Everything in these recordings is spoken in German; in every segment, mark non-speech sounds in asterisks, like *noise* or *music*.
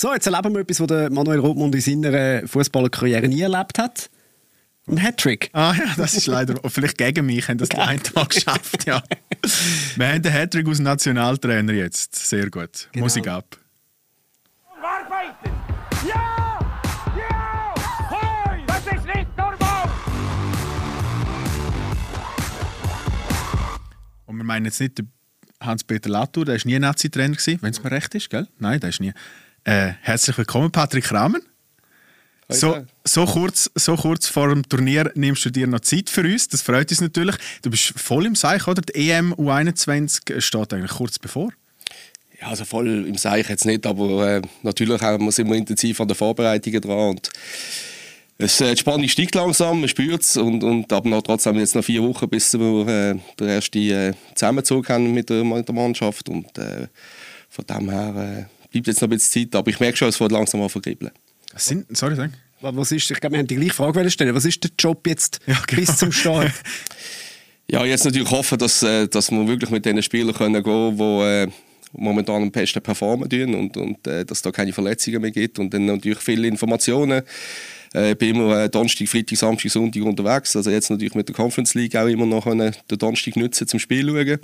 So, jetzt erleben wir etwas, was Manuel Rothmund in seiner Fußballerkarriere nie erlebt hat. Ein Hattrick. Ah ja, das ist leider, *laughs* vielleicht gegen mich haben das die einen Tag geschafft, ja. Wir haben den Hattrick aus dem Nationaltrainer jetzt. Sehr gut. Genau. Musik ab. Arbeiten! Ja! Ja! Hoi! Das ist nicht normal! Und wir meinen jetzt nicht Hans-Peter Latour, der war nie Nazi-Trainer, wenn es mir recht ist, gell? Nein, der ist nie. Äh, herzlich willkommen, Patrick Rahmen. So, so, kurz, so kurz vor dem Turnier nimmst du dir noch Zeit für uns. Das freut uns natürlich. Du bist voll im Seich, oder? Die EM U21 steht eigentlich kurz bevor. Ja, also voll im Seich jetzt nicht, aber äh, natürlich haben wir immer intensiv an den Vorbereitungen dran. Und es, äh, die Spannung steigt langsam, man spürt es. Und, und, aber noch, trotzdem jetzt noch vier Wochen, bis wir äh, den ersten äh, Zusammenzug haben mit der, mit der Mannschaft. Und äh, von dem her äh, bleibt jetzt noch ein bisschen Zeit. Aber ich merke schon, es wird langsam an verkribbeln. Sind, sorry, sag. Was ist, ich glaube, wir haben die gleiche Frage stellen. Was ist der Job jetzt ja, genau. bis zum Start? *laughs* ja, jetzt natürlich hoffen, dass, äh, dass wir wirklich mit den Spielern können gehen können, die äh, momentan am besten performen tun und, und äh, dass da keine Verletzungen mehr gibt. Und dann natürlich viele Informationen. Ich bin immer Donnerstag, Freitag, Samstag, Sonntag unterwegs. Also jetzt natürlich mit der Conference League auch immer noch den Donnerstag nutzen zum Spiel schauen.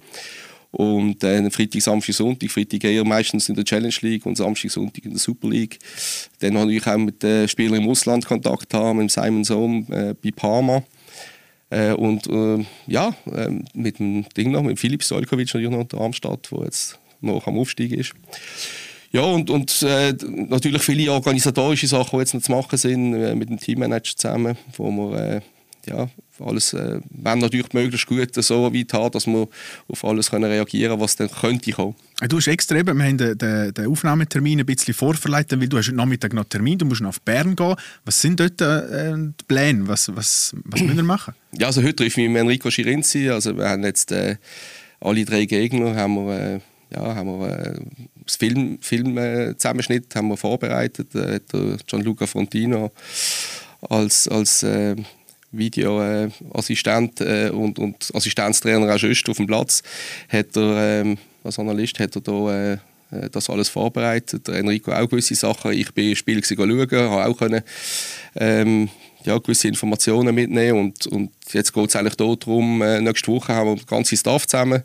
Und dann Freitag, Samstag, Sonntag. Freitag eher meistens in der Challenge League und Samstag, Sonntag in der Super League. Dann habe ich auch mit den Spielern im Ausland Kontakt haben, mit Simon Sohm äh, bei Parma. Äh, und äh, ja, äh, mit dem Ding noch, mit Filip Stojkovic natürlich noch der Armstadt, der jetzt noch am Aufstieg ist. Ja, und, und äh, natürlich viele organisatorische Sachen, die jetzt noch zu machen sind, äh, mit dem Teammanager zusammen, wo wir ja, alles, äh, wenn natürlich möglichst gut so weit haben, dass wir auf alles können reagieren können, was dann könnte kommen. Du hast extra eben, wir haben den, den, den Aufnahmetermin ein bisschen vorverleitet, weil du hast heute Nachmittag noch Termin, du musst auf Bern gehen. Was sind dort äh, die Pläne? Was, was, was müssen wir machen? *clears throat* Ja, also heute treffe ich mit Enrico Schirinzi, also wir haben jetzt äh, alle drei Gegner haben wir, äh, ja, haben wir äh, das Film, Film äh, haben wir vorbereitet, äh, der Gianluca Frontino als, als äh, Videoassistent äh, und, und Assistenztrainer auch sonst auf dem Platz, hat er, ähm, als Analyst hat er da äh, das alles vorbereitet. Enrico auch gewisse Sachen. Ich bin Spiel schauen, habe auch können, ähm, ja, gewisse Informationen mitnehmen und, und jetzt geht es eigentlich darum, äh, nächste Woche haben wir den ganzen Staff zusammen,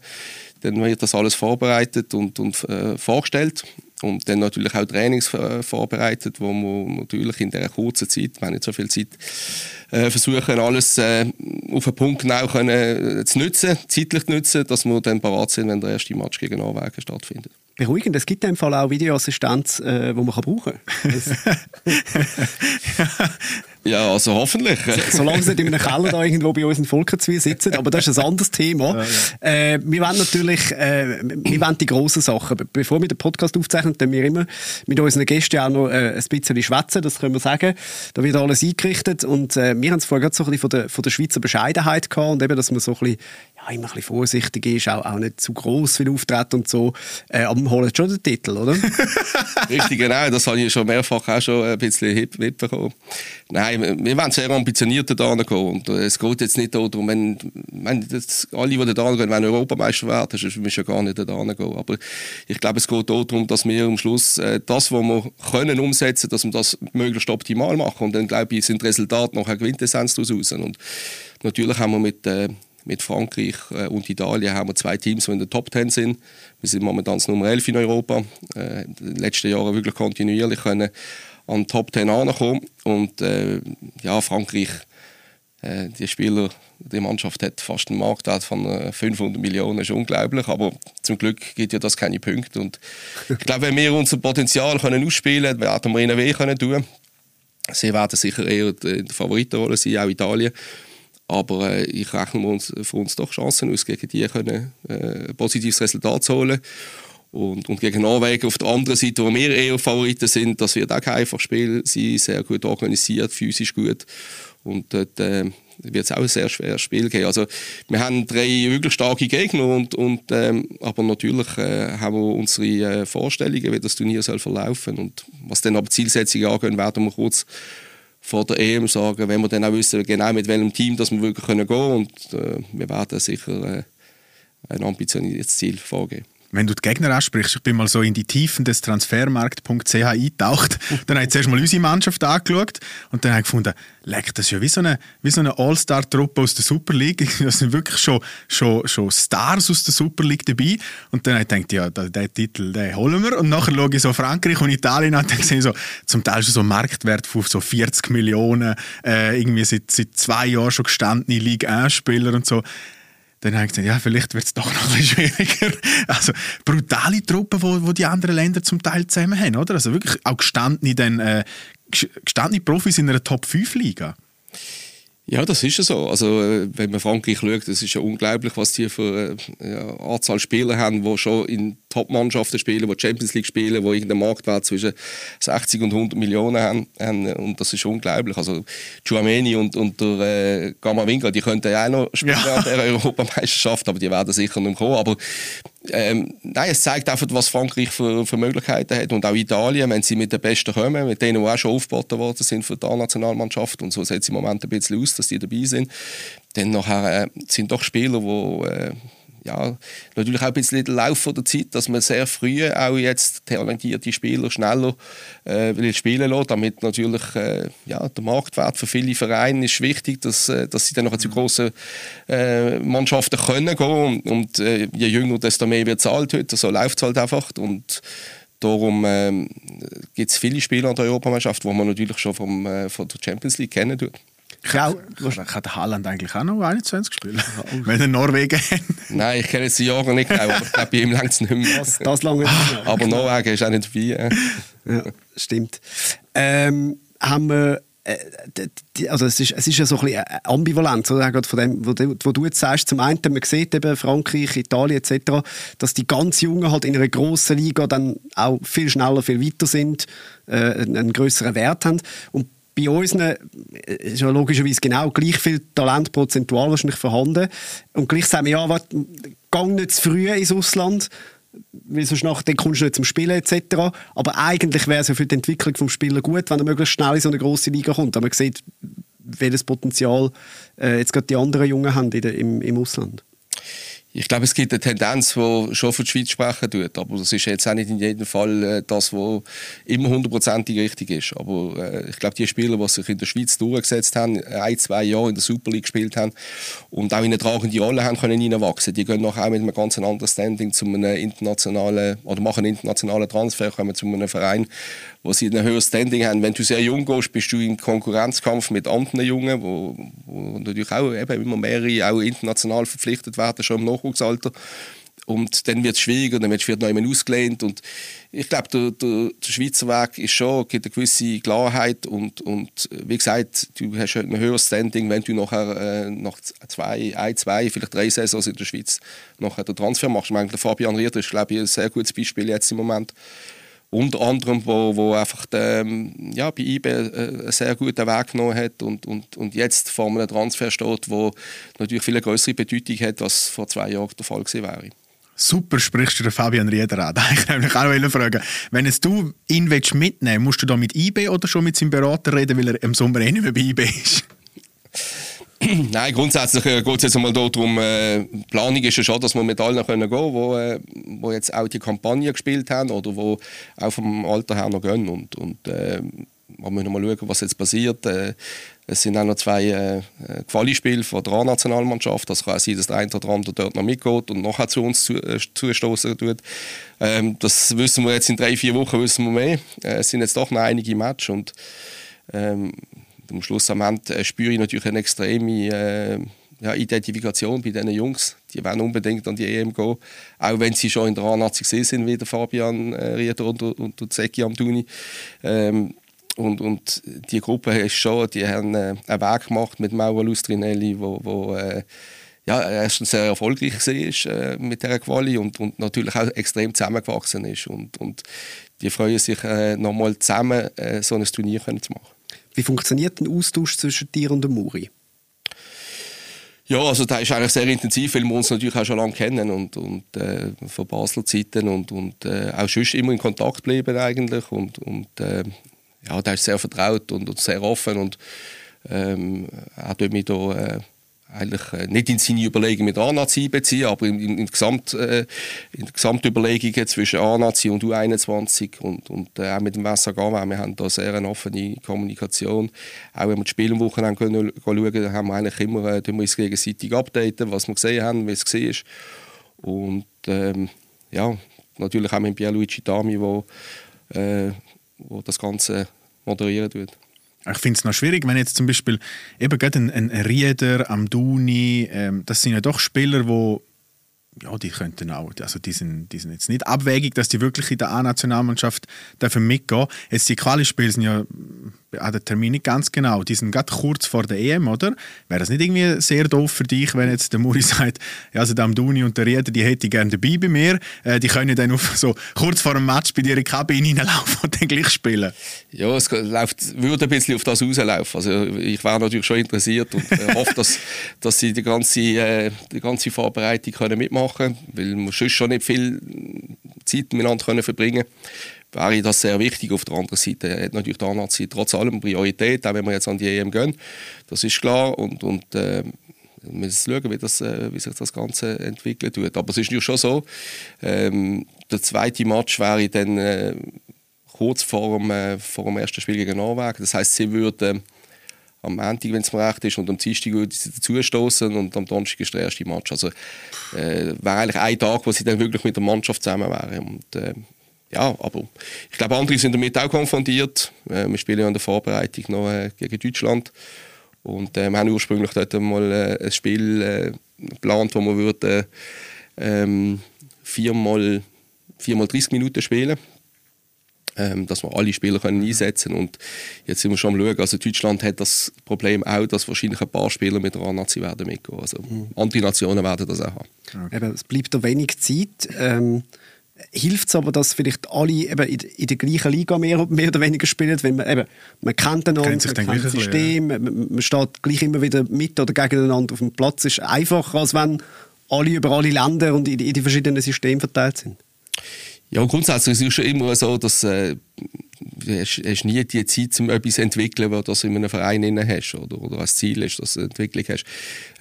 dann wird das alles vorbereitet und, und äh, vorgestellt und dann natürlich auch Trainings vorbereitet, wo wir natürlich in dieser kurzen Zeit, wir haben nicht so viel Zeit, äh, versuchen alles äh, auf den Punkt genau können, äh, zu nutzen, zeitlich zu nutzen, dass wir dann parat sind, wenn der erste Match gegen Norwegen stattfindet. Beruhigend, es gibt in dem Fall auch Videoassistenz, äh, die man brauchen kann. *laughs* *laughs* Ja, also hoffentlich. So, solange sie nicht in einem Keller da irgendwo bei uns in Volkenzwil sitzen, aber das ist ein anderes Thema. Ja, ja. Äh, wir wollen natürlich, äh, wir wollen die grossen Sachen. Bevor wir den Podcast aufzeichnen, dann wir immer mit unseren Gästen auch noch äh, ein bisschen schwätzen, das können wir sagen. Da wird alles eingerichtet und äh, wir haben es vorher gerade so ein bisschen von der, von der Schweizer Bescheidenheit gehabt und eben, dass man so ein bisschen, ja, immer ein bisschen vorsichtig ist, auch, auch nicht zu gross viel auftritt und so. Äh, aber wir holen schon den Titel, oder? *laughs* Richtig, genau. Das habe ich schon mehrfach auch schon ein bisschen mitbekommen. Nein, wir wollen sehr ambitioniert da gehen. Und äh, es geht jetzt nicht darum, wenn, wenn das, alle, die da gehen, wenn Europameister werden, sonst müssen wir gar nicht da gehen. Aber ich glaube, es geht darum, dass wir am Schluss äh, das, was wir können umsetzen, dass wir das möglichst optimal machen. Und dann, glaube ich, sind die Resultate eine Quintessenz daraus raus. Und natürlich haben wir mit, äh, mit Frankreich äh, und Italien haben wir zwei Teams, die in der Top Ten sind. Wir sind momentan das Nummer 11 in Europa. Äh, in den letzten Jahren wirklich kontinuierlich können an Top 10 angekommen. Und äh, ja, Frankreich, äh, die Spieler, die Mannschaft hat fast einen Marktwert von äh, 500 Millionen, das ist unglaublich. Aber zum Glück gibt ja das keine Punkte. Und ich glaube, wenn wir unser Potenzial können ausspielen können, werden wir ihnen weh können tun. Sie werden sicher eher in der Favoritenrolle sein, auch Italien. Aber äh, ich rechne uns, für uns doch Chancen aus, gegen die können, äh, ein positives Resultat zu holen. Und, und gegen Norwegen auf der anderen Seite, wo wir eher Favoriten sind, das wird auch kein einfaches Spiel sein, sehr gut organisiert, physisch gut. Und dort äh, wird es auch ein sehr schweres Spiel geben. Also, wir haben drei wirklich starke Gegner, und, und, ähm, aber natürlich äh, haben wir unsere äh, Vorstellungen, wie das Turnier soll verlaufen Und was dann aber Zielsetzungen angeht, werden wir kurz vor der EM sagen, wenn wir dann auch wissen, genau mit welchem Team dass wir wirklich gehen können. Und äh, wir werden sicher äh, ein ambitioniertes Ziel vorgeben. Wenn du die Gegner ansprichst, ich bin mal so in die Tiefen des Transfermarkt.ch eingetaucht, *laughs* dann habe ich zuerst mal unsere Mannschaft angeschaut und dann habe ich gefunden, leck, das ist ja wie so eine, wie so eine All-Star-Truppe aus der Super League. *laughs* Da sind wirklich schon, schon, schon Stars aus der Super League dabei. Und dann habe ich gedacht, ja, den Titel, den holen wir. Und nachher schaue ich so Frankreich und Italien an und dann sehe ich so, zum Teil schon so Marktwert von so 40 Millionen, äh, irgendwie seit, seit zwei Jahren schon gestandene Ligue 1-Spieler und so dann habe ich gesagt, ja, vielleicht wird es doch *laughs* noch ein schwieriger. Also brutale Truppen, wo, wo die anderen Länder zum Teil zusammen haben, oder? Also wirklich auch gestandene, dann, äh, gestandene Profis in einer Top-5-Liga. Ja, das ist ja so. Also, äh, wenn man Frankreich schaut, das ist ja unglaublich, was die für äh, ja, Anzahl Spieler haben, die schon in Top-Mannschaften spielen, die Champions League spielen, die irgendeinen Marktwert zwischen 60 und 100 Millionen haben. Und das ist unglaublich. Also, Chouameni und, und der äh, Gamavinga, die könnten ja auch noch spielen ja. an der *laughs* Europameisterschaft, aber die werden sicher nicht kommen. Aber ähm, nein, es zeigt einfach, was Frankreich für, für, Möglichkeiten hat. Und auch Italien, wenn sie mit den Besten kommen, mit denen, die auch schon aufgebaut worden sind für die Nationalmannschaft, und so sieht es im Moment ein bisschen aus, dass die dabei sind, dann nachher, äh, sind doch Spieler, die äh, ja, natürlich auch ein bisschen der Lauf der Zeit, dass man sehr früh auch jetzt talentierte Spieler schneller äh, will spielen lässt, damit natürlich äh, ja, der Marktwert für viele Vereine ist wichtig, dass, äh, dass sie dann noch zu mhm. grossen äh, Mannschaften können gehen und äh, je jünger, desto mehr wird zahlt heute, so läuft es halt einfach und Darum ähm, gibt es viele Spieler an der Europameisterschaft, die man natürlich schon vom, äh, von der Champions League kennen tut. Kann, kann Haaland eigentlich auch noch 21 spielen? Wenn er Norwegen hat? Nein, ich kenne jetzt die Jahre nicht genau, aber ich glaube, bei ihm längt es nicht mehr. Das, das lange nicht Aber Norwegen ist auch nicht dabei. Ja, stimmt. Ähm, haben wir äh, also es ist, es ist ja so ein bisschen ambivalent, oder? von dem, wo du, wo du jetzt sagst, zum einen, man sieht eben Frankreich, Italien etc., dass die ganz Jungen halt in einer grossen Liga dann auch viel schneller, viel weiter sind, äh, einen größeren Wert haben und bei uns äh, ist ja logischerweise genau gleich viel Talent prozentual wahrscheinlich vorhanden. Und gleich sagen wir, ja, warte, gang nicht zu früh ins Ausland, weil sonst nachher, dann kommst du nicht zum Spielen etc. Aber eigentlich wäre es ja für die Entwicklung des Spielers gut, wenn er möglichst schnell in so eine grosse Liga kommt. Aber man sieht, welches Potenzial äh, jetzt gerade die anderen Jungen haben in der, im, im Ausland. Ich glaube, es gibt eine Tendenz, die schon für die Schweiz sprechen tut. Aber das ist jetzt auch nicht in jedem Fall äh, das, was immer hundertprozentig richtig ist. Aber äh, ich glaube, die Spieler, die sich in der Schweiz durchgesetzt haben, ein, zwei Jahre in der Super League gespielt haben und auch in eine tragende Rolle haben können hineinwachsen, die gehen nachher auch mit einem ganz anderen Standing zu einem internationalen oder machen einen internationalen Transfer, kommen zu einem Verein, wo sie ein höheres Standing haben. Wenn du sehr jung gehst, bist du im Konkurrenzkampf mit anderen Jungen, wo, wo natürlich auch eben immer mehrere auch international verpflichtet werden, schon im Nachwuchsalter. Und dann wird es schwieriger, dann wird es noch einmal ausgelehnt. Und ich glaube, der, der, der, Schweizer Weg ist schon, gibt eine gewisse Klarheit. Und, und wie gesagt, du hast ein höheres Standing, wenn du nachher äh, nach zwei, ein, zwei, vielleicht drei Saisons in der Schweiz nachher den Transfer machst. Ich meine, Fabian Rieder ist, glaube ich, ein sehr gutes Beispiel jetzt im Moment unter anderem, wo, wo einfach der, ähm, ja, bei IB äh, einen sehr guten Weg genommen hat und, und, und jetzt vor einem Transfer steht, wo natürlich viel größere Bedeutung hat, als vor zwei Jahren der Fall gewesen wäre. Super sprichst du den Fabian Rieder an. *laughs* Ich nämlich auch fragen. Wenn es du ihn mitnehmen willst, musst du da mit IB oder schon mit seinem Berater reden, weil er im Sommer eh nicht mehr bei IB ist? *clears throat* Nein, grundsätzlich äh, geht es jetzt einmal darum, äh, Planung ist ja schon, dass wir mit allen können gehen wo, äh, wo jetzt auch die Kampagne gespielt haben oder wo auch vom Alter her noch gehen. Und, und äh, wir müssen mal schauen, was jetzt passiert. Äh, es sind auch noch zwei äh, Quali-Spiele von der A-Nationalmannschaft. Das kann auch sein, dass der eine oder andere dort noch mitgeht und nachher zu uns zu, äh, zustoßen tut. Ähm, das wissen wir jetzt in drei, vier Wochen wissen wir mehr. Äh, es sind jetzt doch noch einige Matches und ähm, am Schluss am Ende äh, spüre ich natürlich eine extreme äh, ja, Identifikation bei diesen Jungs. Die wollen unbedingt an die EM gehen, auch wenn sie schon in der A-Nazi gesehen sind, wie der Fabian äh, Rieder und, und, und Zeki Amduni. Ähm, und, und die Gruppe ist schon, die haben äh, einen Weg gemacht mit Mauro Lustrinelli, wo, wo äh, ja, erstens sehr erfolgreich war äh, mit dieser Quali und, und natürlich auch extrem zusammengewachsen ist. Und, und die freuen sich, äh, nochmal zusammen äh, so ein Turnier können zu machen. Wie funktioniert ein Austausch zwischen dir und dem Muri? Ja, also der ist eigentlich sehr intensiv, weil wir uns natürlich auch schon lange kennen und, und äh, von Basler Zeiten und, und äh, auch sonst immer in Kontakt bleiben eigentlich und, und äh, ja, der ist sehr vertraut und, und sehr offen und ähm, er tut mich da eigentlich äh, nicht in seine Überlegungen mit A-Nazi einbeziehen, aber in, in, in, Gesamt, äh, in der Gesamtüberlegungen zwischen A-Nazi und U21 und, und äh, auch mit dem Gama, wir haben da sehr eine offene Kommunikation. Auch wenn wir die Spielwochenende schauen, schauen haben wir eigentlich immer äh, wir uns gegenseitig updaten, was wir gesehen haben, wie es war. Und ähm, ja, natürlich auch mit Pierluigi Dami, wo, äh, das Ganze moderiert wird. Ich finde es noch schwierig, wenn jetzt zum Beispiel eben gerade ein, ein Rieder, Amduni, ähm, das sind ja doch Spieler, die ja, die könnten auch, also die sind, die sind jetzt nicht abwägig, dass die wirklich in der A-Nationalmannschaft dürfen mitgehen. Jetzt die Quali-Spiele sind ja an den Termin nicht ganz genau. Die sind gerade kurz vor der EM, oder? Wäre das nicht irgendwie sehr doof für dich, wenn jetzt der Muri *laughs* sagt, ja, also der Amduni und der Rieder, die hätte ich gerne dabei bei mir. Äh, die können dann auf, so kurz vor dem Match bei dir in Kabine reinlaufen und dann gleich spielen. Ja, es läuft, würde ein bisschen auf das rauslaufen. Also ich wäre natürlich schon interessiert und äh, hoffe, dass, dass sie die ganze, äh, die ganze Vorbereitung können mitmachen können, weil wir sonst schon nicht viel Zeit miteinander können verbringen können wäre das sehr wichtig. Auf der anderen Seite hat natürlich die Nazi trotz allem Priorität, auch wenn wir jetzt an die EM gehen. Das ist klar. Und, und äh, wir müssen schauen, wie, das, äh, wie sich das Ganze entwickelt wird. Aber es ist natürlich schon so, ähm, der zweite Match wäre dann äh, kurz vor dem, äh, vor dem ersten Spiel gegen Norwegen. Das heißt, sie würden am Montag, wenn es mir recht ist, und am Dienstag würde sie dazustoßen und am Donnerstag ist der erste Match. Also äh, wäre eigentlich ein Tag, wo sie dann wirklich mit der Mannschaft zusammen wären. Und, äh, ja, aber ich glaube, andere sind damit auch konfrontiert. Äh, wir spielen ja in der Vorbereitung noch äh, gegen Deutschland. Und äh, wir haben ursprünglich dort mal äh, ein Spiel äh, geplant, wo wir würden, ähm, viermal, viermal 30 Minuten spielen ähm, dass wir alle Spieler können einsetzen können. Und jetzt sind wir schon am schauen, also Deutschland hat das Problem auch, dass wahrscheinlich ein paar Spieler mit der A-Nazi werden mitgehen. Also mhm. andere Nationen werden das auch haben. Okay. Eben, es bleibt da wenig Zeit. Ähm, hilft es aber, dass vielleicht alle eben in, in der gleichen Liga mehr, mehr oder weniger spielen, wenn man eben, man kennt einander, man kennt das System, ja. man, man, steht gleich immer wieder mit oder gegeneinander auf dem Platz. Es ist einfacher, als wenn alle über alle Länder und in, in die verschiedenen Systeme verteilt sind. Ja, grundsätzlich ist es schon immer so, dass äh, du hast, hast nie die Zeit, um etwas zu entwickeln, wo du in einem Verein hast oder, oder als Ziel ist, dass du Entwicklung hast.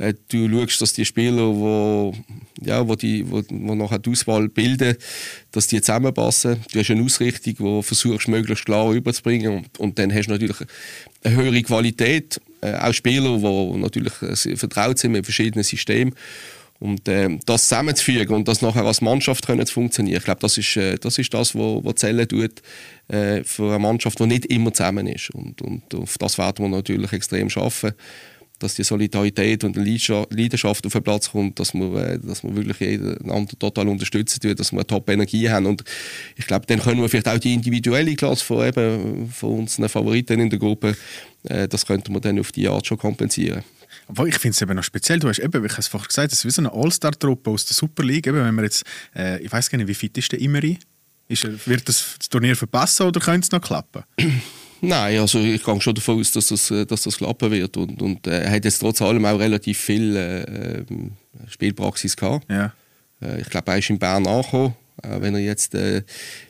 Äh, du schaust, dass die Spieler, wo, ja, wo, die, wo, wo nachher die Auswahl bilden, dass die zusammenpassen. Du hast eine Ausrichtung, die du versuchst, möglichst klar überzubringen und, und dann hast du natürlich eine höhere Qualität. Äh, auch Spieler, die natürlich äh, vertraut sind mit verschiedenen Systemen und äh, das zusammenzufügen und das nachher als Mannschaft können zu funktionieren, ich glaube, das ist, äh, das ist das, was wo zählen tut äh, für eine Mannschaft, die nicht immer zusammen ist. Und, und auf das werden wir natürlich extrem schaffen, dass die Solidarität und die Leidenschaft auf den Platz kommt, dass wir, äh, dass wir wirklich jeden anderen total unterstützen tun, dass wir eine Top-Energie haben. Und ich glaube, dann können wir vielleicht auch die individuelle Klasse von, eben, von unseren Favoriten in der Gruppe, äh, das könnte man dann auf die Art schon kompensieren. Aber ich finde es eben noch speziell. Du hast eben, wie ich es vorher gesagt es ist wie so eine All-Star-Truppe aus der Super League. Eben, wenn man jetzt, äh, ich weiß gar nicht, wie fit ist der Imeri? Ist, wird das, das Turnier verpassen oder könnte es noch klappen? *clears throat* Nein, also ich gehe schon davon aus, dass das, äh, dass das klappen wird. Und, und äh, er hat jetzt trotz allem auch relativ viel äh, ähm, Spielpraxis gehabt. Ja. Äh, ich glaube, er ist in Bern angekommen. Äh, wenn er jetzt äh,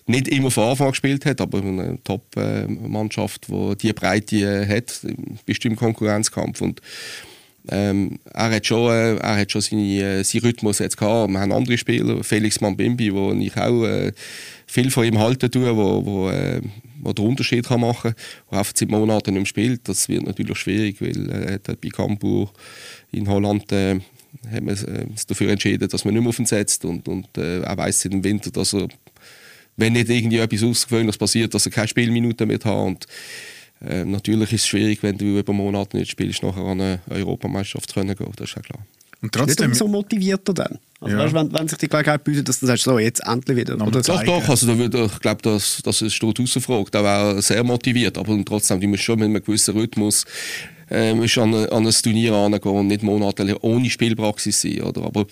nicht immer von Anfang gespielt hat, aber eine Top-Mannschaft, die diese Breite hat, bist du im Konkurrenzkampf. Und ähm, er hat schon, äh, er hat schon seine, äh, seinen Rhythmus jetzt gehabt. Wir haben andere Spieler, Felix Mambimbi, wo ich auch äh, viel von ihm halten tue, wo, wo, äh, wo den Unterschied kann machen kann, der einfach seit Monaten nicht spielt. Das wird natürlich schwierig, weil er hat bei Campur in Holland äh, man äh, dafür entschieden, dass man nicht mehr auf ihn setzt und, und äh, er weiß im Winter, dass er, wenn nicht irgendwie etwas Außergewöhnliches passiert, dass er keine Spielminuten mehr hat und äh, natürlich ist es schwierig, wenn du über Monate nicht spielst, nachher an eine Europameisterschaft zu gehen, das ist ja klar. Und trotzdem so motivierter dann. Also ja. weißt, wenn, wenn sich die Gelegenheit bietet, dass du sagst, so, jetzt endlich wieder. Oder doch, doch, also da würde, ich glaube, das, das steht außer Frage. Da wäre sehr motiviert, aber trotzdem, du musst schon mit einem gewissen Rhythmus äh, musst an, an ein Turnier herangehen und nicht monatelang ohne Spielpraxis sein. Oder? Aber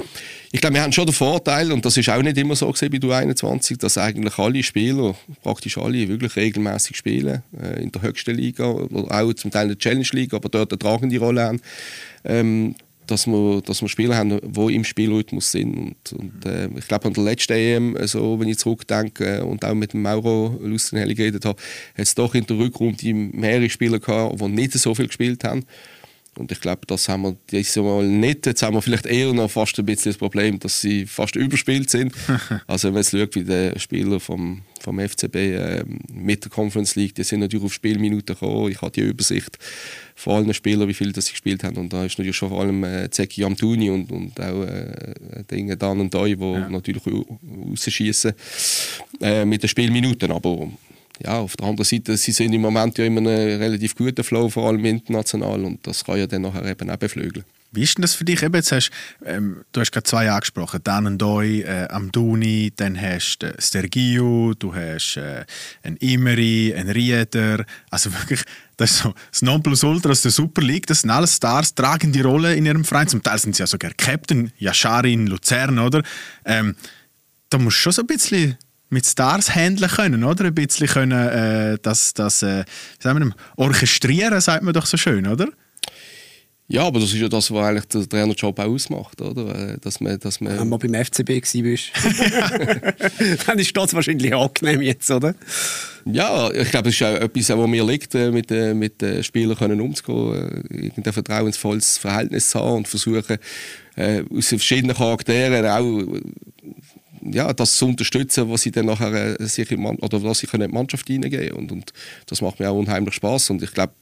ich glaube, wir haben schon den Vorteil, und das ist auch nicht immer so bei U21, dass eigentlich alle Spieler, praktisch alle, wirklich regelmäßig spielen, äh, in der höchsten Liga oder auch zum Teil in der Challenge League, aber dort eine tragende Rolle haben. Ähm, dass wir, dass wir Spieler haben, die im Spielrhythmus sind. Und, und äh, ich glaube, an der letzten EM, also, wenn ich zurückdenke und auch mit dem Mauro Lustenhelli geredet habe, hat es doch in der Rückrunde mehrere Spieler gehabt, die nicht so viel gespielt haben. Und ich glaube, das haben wir dieses Mal nicht. Jetzt haben wir vielleicht eher noch fast ein bisschen das Problem, dass sie fast überspielt sind. *laughs* also wenn man jetzt schaut, wie der Spieler vom, vom FCB äh, mit der Conference League, die sind natürlich auf Spielminuten gekommen. Ich habe die Übersicht von allen Spielern, wie viele das sie gespielt haben. Und da ist natürlich schon vor allem äh, Zeki Amtuni und, und auch äh, Dinge Dan und Doi, die ja. natürlich rausschießen äh, mit den Spielminuten. Aber ja, auf der anderen Seite, sie sind im Moment ja immer einen relativ guten Flow, vor allem international, und das kann ja dann nachher eben auch beflügeln. Wie ist denn das für dich? Eben, jetzt hast, ähm, du hast gerade zwei angesprochen, Dan Doi, äh, Amduni, dann hast du äh, Stergiu, du hast äh, einen Imeri, einen Rieder, also *laughs* wirklich, das ist so das Nonplusultra aus der Super League, das sind alles Stars, tragen die Rolle in ihrem Verein, zum Teil sind sie ja sogar Captain, Yashari in Luzern, oder? Ähm, da musst du schon so ein bisschen mit Stars handeln können, oder? Ein bisschen können, äh, das, das äh, wie sagen wir, orchestrieren, sagt man doch so schön, oder? Ja, aber das ist ja das, was eigentlich der Trainerjob auch ausmacht, oder? Äh, dass man, dass man Wenn man beim FCB gewesen bist, *laughs* dann ist das wahrscheinlich angenehm jetzt, oder? Ja, ich glaube, das ist auch etwas, was mir liegt, äh, mit, äh, mit den Spielern können umzugehen, irgendein vertrauensvolles Verhältnis zu haben und versuchen, aus verschiedenen Charakteren auch ja, das zu unterstützen, was sie dann nachher äh, sich in, oder was sie in die Mannschaft hineingeben und, und das macht mir auch unheimlich Spaß und ich glaube,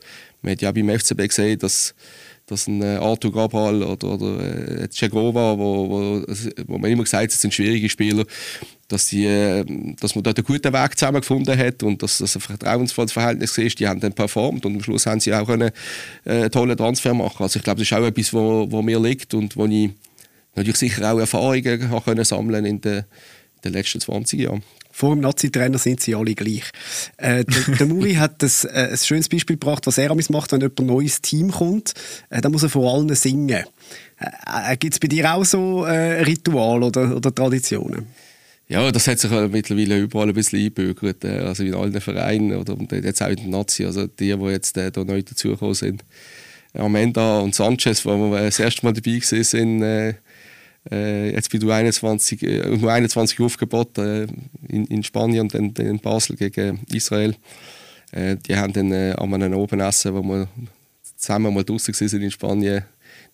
man hat ja auch beim FCB gesehen, dass dass ein äh, Arthur Gabal oder, oder äh, Cegova, wo, wo, wo man immer gesagt hat, das sind schwierige Spieler, dass, die, äh, dass man dort einen guten Weg zusammengefunden hat und dass das ein vertrauensvolles Verhältnis ist. Die haben dann performt und am Schluss haben sie auch einen äh, tollen Transfer machen. Also ich glaube, das ist auch etwas, wo, wo mir liegt und wo ich natürlich sicher auch Erfahrungen haben können sammeln in den, den letzten 20 Jahren. Vor dem Nazi-Trainer sind sie alle gleich. Äh, der, der, Muri *laughs* hat das, äh, ein schönes Beispiel gebracht, was er macht, wenn jemand ein neues Team kommt. Äh, dann muss er vor allen singen. Äh, äh Gibt es bei dir auch so äh, Rituale oder, oder Traditionen? Ja, das hat sich mittlerweile überall ein bisschen eingebürgert. Äh, also in allen Vereinen oder jetzt auch in den Nazi. Also die, die jetzt äh, da neu dazugekommen sind. Amanda und Sanchez, wo wir das erste Mal dabei waren, äh, äh, jetzt bei U21, äh, U21 aufgebaut äh, in, in Spanien und dann, dann in Basel gegen Israel. Äh, die haben dann äh, an einem Obenessen, wo wir zusammen mal draußen waren in Spanien,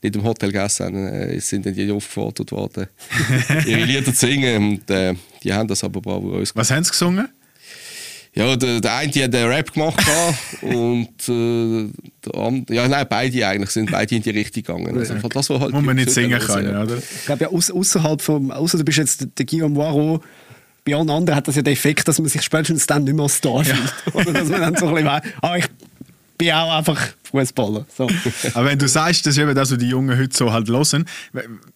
nicht im Hotel gegessen äh, sind dann die aufgefordert worden, *laughs* ihre Lieder zu singen. Und, äh, die haben das aber bravourös Was haben sie gesungen? Ja, der, der eine hat den Rap gemacht *laughs* und äh, der andere, ja nein, beide eigentlich sind beide in die Richtung gegangen. Also, das, was halt Muss man nicht singen können, oder? Ich glaube ja, außerhalb vom, außer du bist jetzt der Guillaume Moirot, bei allen anderen hat das ja den Effekt, dass man sich spätestens dann nicht mehr als Star fühlt. Ja. Oder dass man dann so ein bisschen weiß, ah, ich bin auch einfach Fußballer. So. *laughs* Aber wenn du sagst, das ist eben das, was die Jungen heute so halt hören,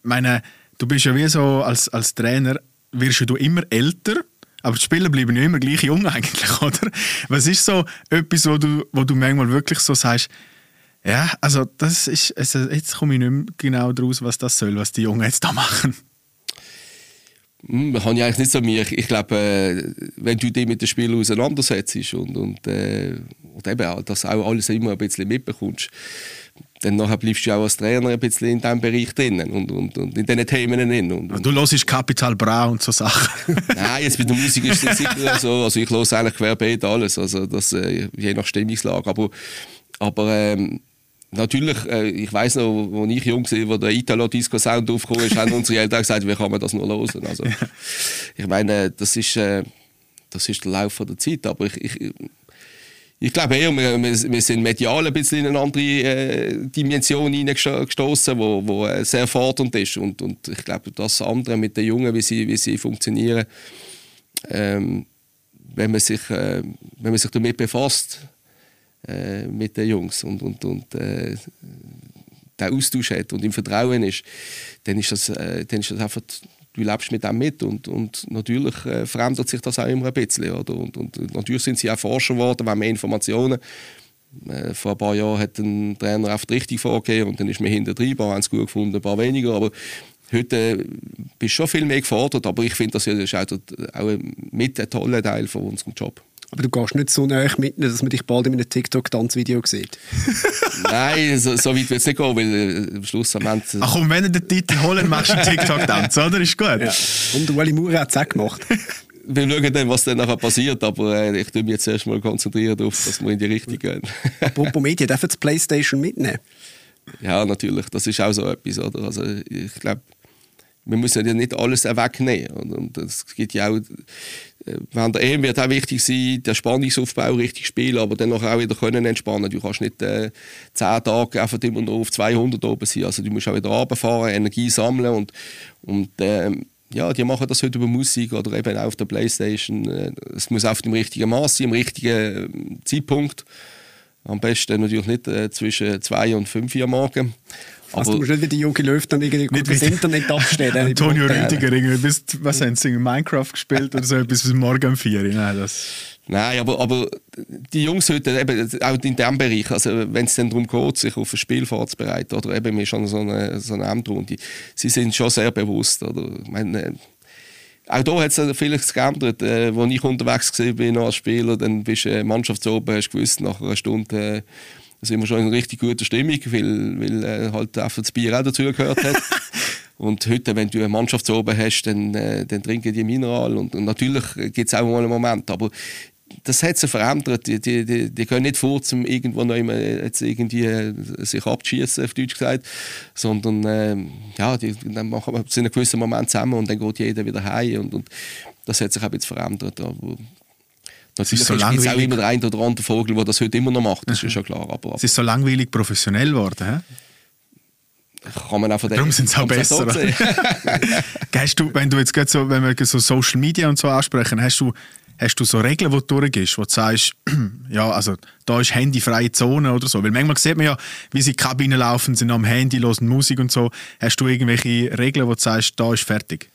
meine, du bist ja wie so als, als Trainer, wirst du immer älter aber die Spieler bleiben ja immer gleich jung eigentlich, *laughs* oder? Was ist so etwas, wo du, wo du manchmal wirklich so sagst, ja, also das ist, also jetzt komme ich nicht mehr genau daraus, was das soll, was die Jungen jetzt da machen. Hm, das habe ich eigentlich nicht so mir. Ich glaube, äh, wenn du dich mit dem Spiel auseinandersetzt und, und, äh, und eben, dass auch alles immer ein bisschen mitbekommst, dann nachher bleibst du auch als Trainer ein bisschen in diesem Bereich drin und, und, und in diesen Themen drin. Und, und du hörst Kapital Bra und so Sachen? *laughs* Nein, jetzt mit der Musik ist es sicher so. Also ich höre eigentlich querbeet alles, also das, äh, je nach Stimmungslage. Aber, aber ähm, natürlich, äh, ich weiß noch, als ich jung war, wo der Italo-Disco-Sound aufgekommen ist, haben unsere Eltern gesagt, wie kann man das nur hören? Also, *laughs* ich meine, das ist, äh, das ist der Lauf der Zeit, aber ich, ich ich glaube eher, wir, wir, sind medial ein bisschen in eine andere äh, Dimension hineingestoßen, wo, wo äh, sehr fordernd ist. Und, und ich glaube, das andere mit den Jungen, wie sie, wie sie funktionieren, ähm, wenn, man sich, äh, wenn man sich damit befasst, äh, mit den Jungs und, und, und äh, den Austausch hat und im Vertrauen ist, dann ist das, äh, dann ist das einfach du lebst mit dem mit und, und natürlich äh, verändert sich das auch immer ein bisschen. Oder? Und, und natürlich sind sie auch Forscher geworden, haben mehr Informationen. Äh, vor ein paar Jahren hat ein Trainer oft richtig vorgegeben und dann ist man hinter drin, ein paar haben es gut gefunden, ein paar weniger, aber heute äh, bist du schon viel mehr gefordert, aber ich finde, das ist auch, auch mit ein toller Teil von unserem Job. Aber du gehst nicht so näher mit, dass man dich bald in einem TikTok-Tanzvideo sieht. *laughs* Nein, so, so weit wird es nicht gehen, weil äh, am Schluss am Ende... Ach komm, wenn du den Titel holen machst du einen TikTok-Tanz, oder? Ist gut. Ja. Und Ueli Maurer hat es auch gemacht. *laughs* wir schauen dann, was dann nachher passiert, aber äh, ich tue mich jetzt erstmal konzentrieren darauf, dass wir in die Richtung gehen. *laughs* Apropos Medien, dürfen Sie Playstation mitnehmen? Ja, natürlich. Das ist auch so etwas. Oder? Also ich glaube, wir müssen ja nicht alles wegnehmen. Und es gibt ja auch, während der EM wird auch wichtig sein, den Spannungsaufbau richtig spielen, aber dann auch wieder können entspannen. Du kannst nicht äh, zehn Tage einfach immer nur auf 200 oben sein. Also du musst auch wieder runterfahren, Energie sammeln und, und ähm, ja, die machen das heute über Musik oder eben auch auf der Playstation. Äh, es muss auf dem richtigen Maß sein, im richtigen äh, Zeitpunkt. Am besten natürlich nicht äh, zwischen zwei und fünf Uhr morgen. Also du musst nicht wie die Jogi Löw dann irgendwie nicht das Internet abstellen. *laughs* Antonio Rüdiger, irgendwie, bist, was haben sie, Minecraft gespielt oder so bis morgen um vier Nein, das... Nein, aber, aber die Jungs heute, eben, auch in diesem Bereich, also wenn es dann darum geht, sich auf ein Spiel vorzubereiten, oder eben, wir schon so eine, so eine Endrunde, sie sind schon sehr bewusst. Oder, ich meine, auch da hat es vieles geändert. Äh, als ich unterwegs war als Spieler, dann bist du äh, Mannschaftsoben, hast gewusst, nach einer Stunde äh, sind wir schon in richtig guter Stimmung, weil, weil äh, halt einfach das Bier auch dazugehört hat. *laughs* Und heute, wenn du eine Mannschaftsoben hast, dann, äh, dann trinken die Mineral. Und, und natürlich gibt es auch mal einen Moment. Aber das hat sich verändert. Die, die, die, die gehen nicht vor, um irgendwo noch immer jetzt irgendwie äh, sich abzuschießen, auf Deutsch gesagt, sondern äh, ja, die, dann machen wir zu einem gewissen Moment zusammen und dann geht jeder wieder heim und, und das hat sich auch jetzt verändert. Aber Natürlich ist, so ist auch immer der ein oder andere Vogel, der das heute immer noch macht, das ist schon klar. Aber, es ist so langweilig professionell geworden, kann man auch von Darum sind sie auch besser. hast *laughs* du, wenn du jetzt so, wenn wir so Social Media und so ansprechen, hast du Hast du so Regeln, die du durchgehst, wo du sagst, *clears throat* ja, also da ist handyfreie Zone oder so? Weil manchmal sieht man ja, wie sie in die Kabine laufen, sind am Handy, hören Musik und so. Hast du irgendwelche Regeln, wo du sagst, da ist fertig?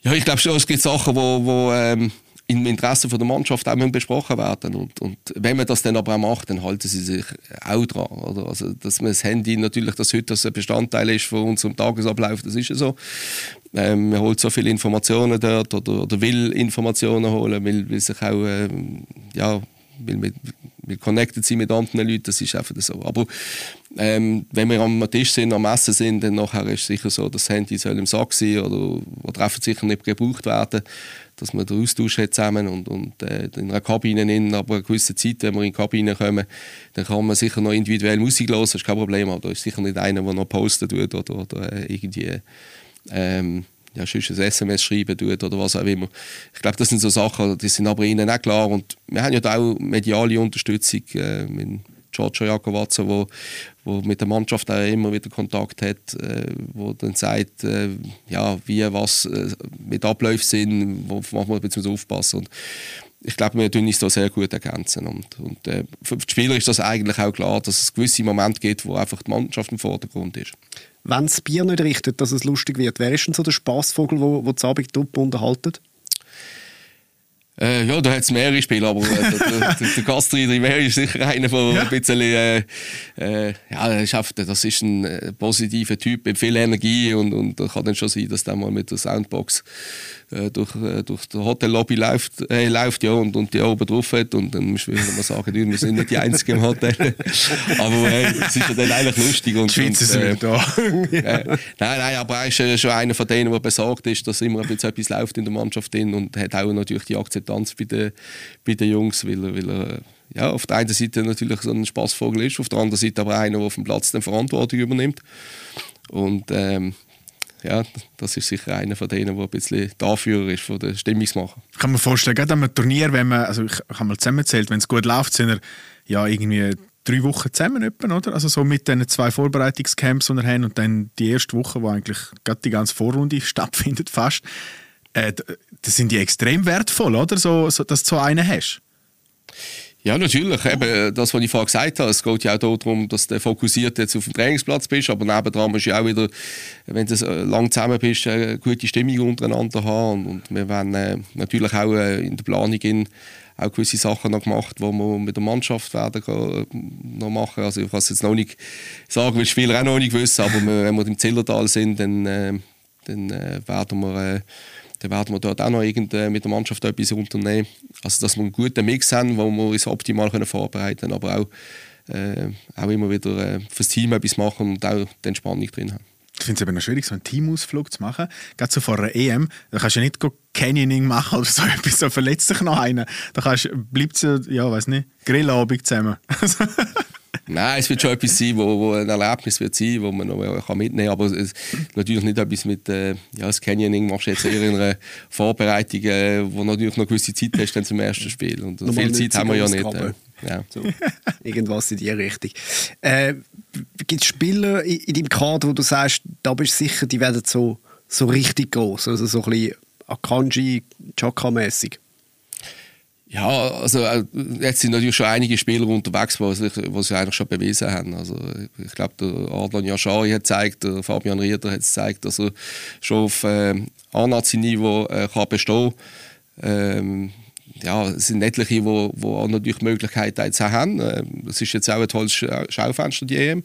Ja, ich glaube schon, es gibt Sachen, wo, wo ähm, im Interesse von der Mannschaft auch besprochen werden und, und wenn man das dann aber auch macht, dann halten sie sich auch dran. Oder? Also, dass man das Handy natürlich, das heute ein Bestandteil ist von unserem Tagesablauf, das ist ja so. Ähm, man holt so viele Informationen dort oder, oder will Informationen holen, will, will sich auch ähm, ja, will mit, wir connected sind mit anderen Leuten, das ist einfach so. Aber ähm, wenn wir am Tisch sind, am Essen sind, dann nachher ist es sicher so, das Handy soll im Sack sein oder, oder einfach sicher nicht gebraucht werden dass man den Austausch hat zusammen und, und äh, in einer Kabine in, aber eine gewisse Zeit, wenn wir in die Kabine kommen, dann kann man sicher noch individuell Musik hören, das ist kein Problem, aber da ist sicher nicht einer, der noch posten tut oder, oder äh, irgendwie ähm, ja, ein SMS schreiben tut oder was auch immer. Ich glaube, das sind so Sachen, die sind aber ihnen auch klar und wir haben ja auch mediale Unterstützung äh, mit Giorgio Jakovazza, wo, wo mit der Mannschaft auch immer wieder Kontakt hat, äh, wo dann sagt, äh, ja, wie was äh, mit Abläufen sind, worauf man ein bisschen aufpassen und ich glaube, wir tun uns da sehr gut ergänzen. Und, und äh, für die Spieler ist das eigentlich auch klar, dass es gewisse Momente gibt, wo einfach die Mannschaft im Vordergrund ist. Wenn das Bier nicht richtet, dass es lustig wird, wer ist denn so der Spaßvogel, wo, wo das Abend unterhalten? Äh, ja, da hat es mehrere Spiele, aber äh, der, der, der Gastri ist sicher einer, der ja. ein bisschen, äh, äh, ja, einfach, das ist ein äh, positiver Typ mit viel Energie und, und da kann dann schon sein, dass der mal mit der Soundbox äh, durch, äh, durch die Hotellobby läuft, äh, läuft ja, und, und die oben drauf hat und dann muss man mal sagen, wir sind nicht die Einzigen im Hotel. *laughs* aber äh, es ist ja dann eigentlich lustig. Und, die Schweizer sind da. *laughs* äh, nein, nein, aber er ist äh, schon einer von denen, der besorgt ist, dass immer ein bisschen etwas läuft in der Mannschaft drin und hat auch natürlich die Akzeptanz bei den, bei den Jungs, weil, weil er ja, auf der einen Seite natürlich so ein Spaßvogel ist, auf der anderen Seite aber einer, der auf dem Platz dann Verantwortung übernimmt. Und ähm, ja, das ist sicher einer von denen, der ein bisschen dafür ist, von der Stimmungsmacher. Ich kann mir vorstellen, gerade an einem Turnier, wenn man, also ich habe mal zusammengezählt, wenn es gut läuft, sind wir ja irgendwie drei Wochen zusammen, etwa, oder? Also so mit den zwei Vorbereitungscamps, die wir haben und dann die erste Woche, wo eigentlich gerade die ganze Vorrunde *laughs* stattfindet fast, äh, das sind die extrem wertvoll, oder? So, so, dass du so einen hast. Ja, natürlich. Eben das, was ich vorhin gesagt habe. Es geht ja auch darum, dass du fokussiert jetzt auf dem Trainingsplatz bist, aber nebendran musst du ja auch wieder, wenn du äh, lang zusammen bist, eine gute Stimmung untereinander haben. Und, wir werden äh, natürlich auch äh, in der Planung in, auch gewisse Sachen noch gemacht, die wir mit der Mannschaft werden äh, noch machen. Also ich kann es jetzt noch nicht sagen, weil die Spieler auch noch nicht wissen, aber wenn wir im Zillertal sind, dann, äh, dann äh, werden wir dann werden wir dort auch noch mit der Mannschaft etwas unternehmen. Also, dass wir einen guten Mix haben, wo wir uns optimal können vorbereiten können, aber auch, äh, auch immer wieder äh, fürs Team etwas machen und auch die Entspannung drin haben. Ich finde es eben schwierig, so einen Teamausflug zu machen. Gerade so vor einer EM, da kannst du ja nicht Canyoning machen oder so *laughs* etwas, so verletzt sich noch einer. Da kannst, bleibt es ja, ja, weiß nicht, Grillabend zusammen. *laughs* Nein, es wird schon etwas sein, wo, wo ein Erlebnis wird sein, wo man noch kann mitnehmen kann. Aber es, natürlich nicht etwas mit, äh, ja, das Canyoning machst du jetzt eher in einer Vorbereitung, äh, wo natürlich noch gewisse Zeit hast dann zum ersten Spiel. Und Normal viel Zeit haben wir ja nicht. Äh, ja. So, *laughs* irgendwas in die Richtung. Äh, Gibt es Spieler in, in deinem Kader, wo du sagst, da bist du sicher, die werden so, so richtig groß, also so ein bisschen Akanji, Chaka-mäßig? Ja, also äh, jetzt sind natürlich schon einige Spieler unterwegs, die sich, eigentlich schon bewiesen haben. Also ich glaube, der Adlan Yashari hat gezeigt, der Fabian Rieder hat gezeigt, dass er schon auf äh, A-Nazi-Niveau äh, kann bestehen ähm, ja, es sind etliche, die wo, wo natürlich die Möglichkeit jetzt haben. Ähm, Es ist jetzt auch ein tolles Schau- Schaufenster, die EM.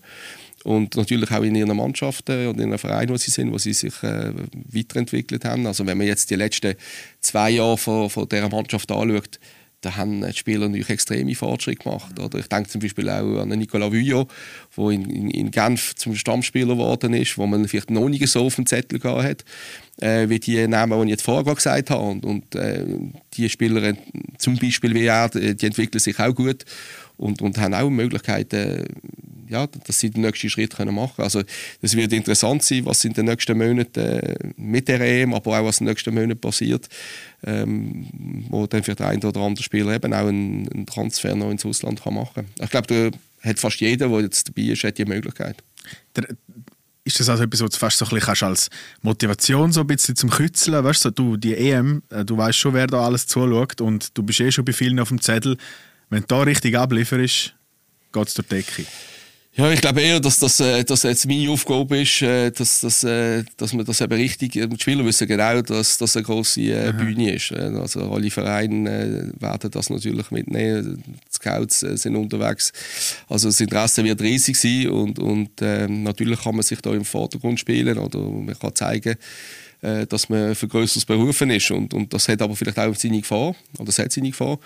Und natürlich auch in ihren Mannschaften und in ihren Vereinen, wo sie sind, wo sie sich äh, weiterentwickelt haben. Also wenn man jetzt die letzten zwei Jahre von, von dieser Mannschaft anschaut, da haben die Spieler natürlich extreme Fortschritte gemacht. Oder ich denke zum Beispiel auch an Nicolas Vuillot, der in, in, in Genf zum Stammspieler geworden ist, wo man vielleicht noch nicht so auf dem Zettel gehabt hat, äh, wie die Namen, die ich jetzt vorher gesagt habe. Und, und äh, die Spieler, zum Beispiel wie er, die entwickeln sich auch gut und, und haben auch Möglichkeiten, ja, dass sie den nächsten Schritt machen können. Also es wird interessant sein, was in den nächsten Monaten äh, mit der EM, aber auch was in den nächsten Monaten passiert, ähm, wo dann für den einen oder anderen Spieler eben auch einen, einen Transfer noch ins Ausland kann machen kann. Ich glaube, da hat fast jeder, der jetzt dabei ist, hat die Möglichkeit. Der, ist das also etwas, was du fast so ein bisschen als Motivation so ein bisschen zum Kützeln? Weißt du, so, du, die EM, äh, du weißt schon, wer da alles zuschaut und du bist eh schon bei vielen auf dem Zettel. Wenn du da richtig ablieferst, geht es durch die Decke. Ja, ich glaube eher, dass das äh, dass jetzt meine Aufgabe ist, äh, dass, dass, äh, dass man das eben richtig, äh, die Spieler wissen genau, dass das eine grosse äh, Bühne ist. Äh, Also alle Vereine werden das natürlich mitnehmen, die Scouts sind unterwegs. Also das Interesse wird riesig sein und, und ähm, natürlich kann man sich da im Vordergrund spielen oder man kann zeigen, dass man für Größeres berufen ist und, und das hat aber vielleicht auch seine Gefahr oder es hat seine Gefahr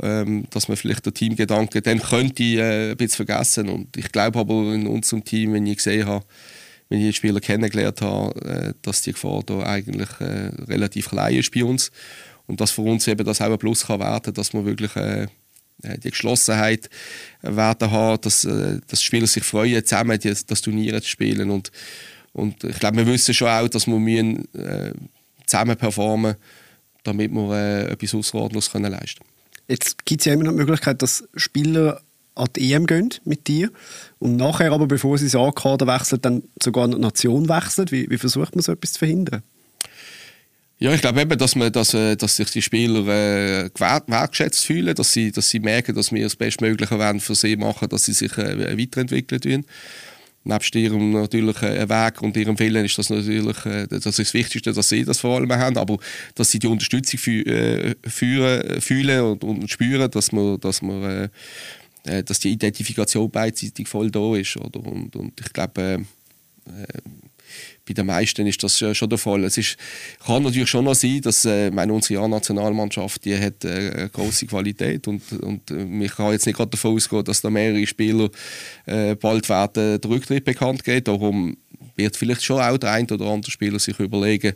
ähm, dass man vielleicht den Teamgedanke dann könnte äh, ein bisschen vergessen. Und ich glaube aber in unserem Team, wenn ich gesehen habe, wenn ich die Spieler kennengelernt habe, äh, dass die Gefahr da eigentlich äh, relativ klein ist bei uns und dass für uns eben das auch ein Plus kann werden, dass man wirklich äh, äh, die Geschlossenheit werden haben, dass, äh, dass die Spieler sich freuen, zusammen die, das Turnier zu spielen und, und ich glaube, wir wissen schon auch, dass wir müssen, äh, zusammen performen damit wir äh, etwas Außerordentliches können leisten können. Jetzt gibt es ja immer noch die Möglichkeit, dass Spieler an die EM gehen mit dir und nachher aber, bevor sie ins A-Kader wechseln, dann sogar an die Nation wechseln. Wie, wie versucht man so etwas zu verhindern? Ja, ich glaube eben, dass, man, dass, äh, dass sich die Spieler äh, wertgeschätzt fühlen, dass sie, dass sie merken, dass wir das Bestmögliche für sie machen, dass sie sich äh, weiterentwickeln wollen. Nebst ihrem natürlichen äh, Weg und ihrem Willen ist das natürlich äh, das, ist das Wichtigste, dass sie das vor allem haben, aber dass sie die Unterstützung fü äh, führen, fühlen und, und spüren, dass man, dass man dass die Identifikation beidseitig voll da ist. Oder? Und, und ich glaube, bei den meisten ist das äh, schon der Fall. Es ist, kann natürlich schon noch sein, dass äh, meine, unsere A-Nationalmannschaft die hat äh, große Qualität und, und äh, ich kann jetzt nicht gerade davon ausgehen, dass da mehrere Spieler äh, bald werden den Rücktritt bekannt geben. Darum wird vielleicht schon auch der ein oder andere Spieler sich überlegen,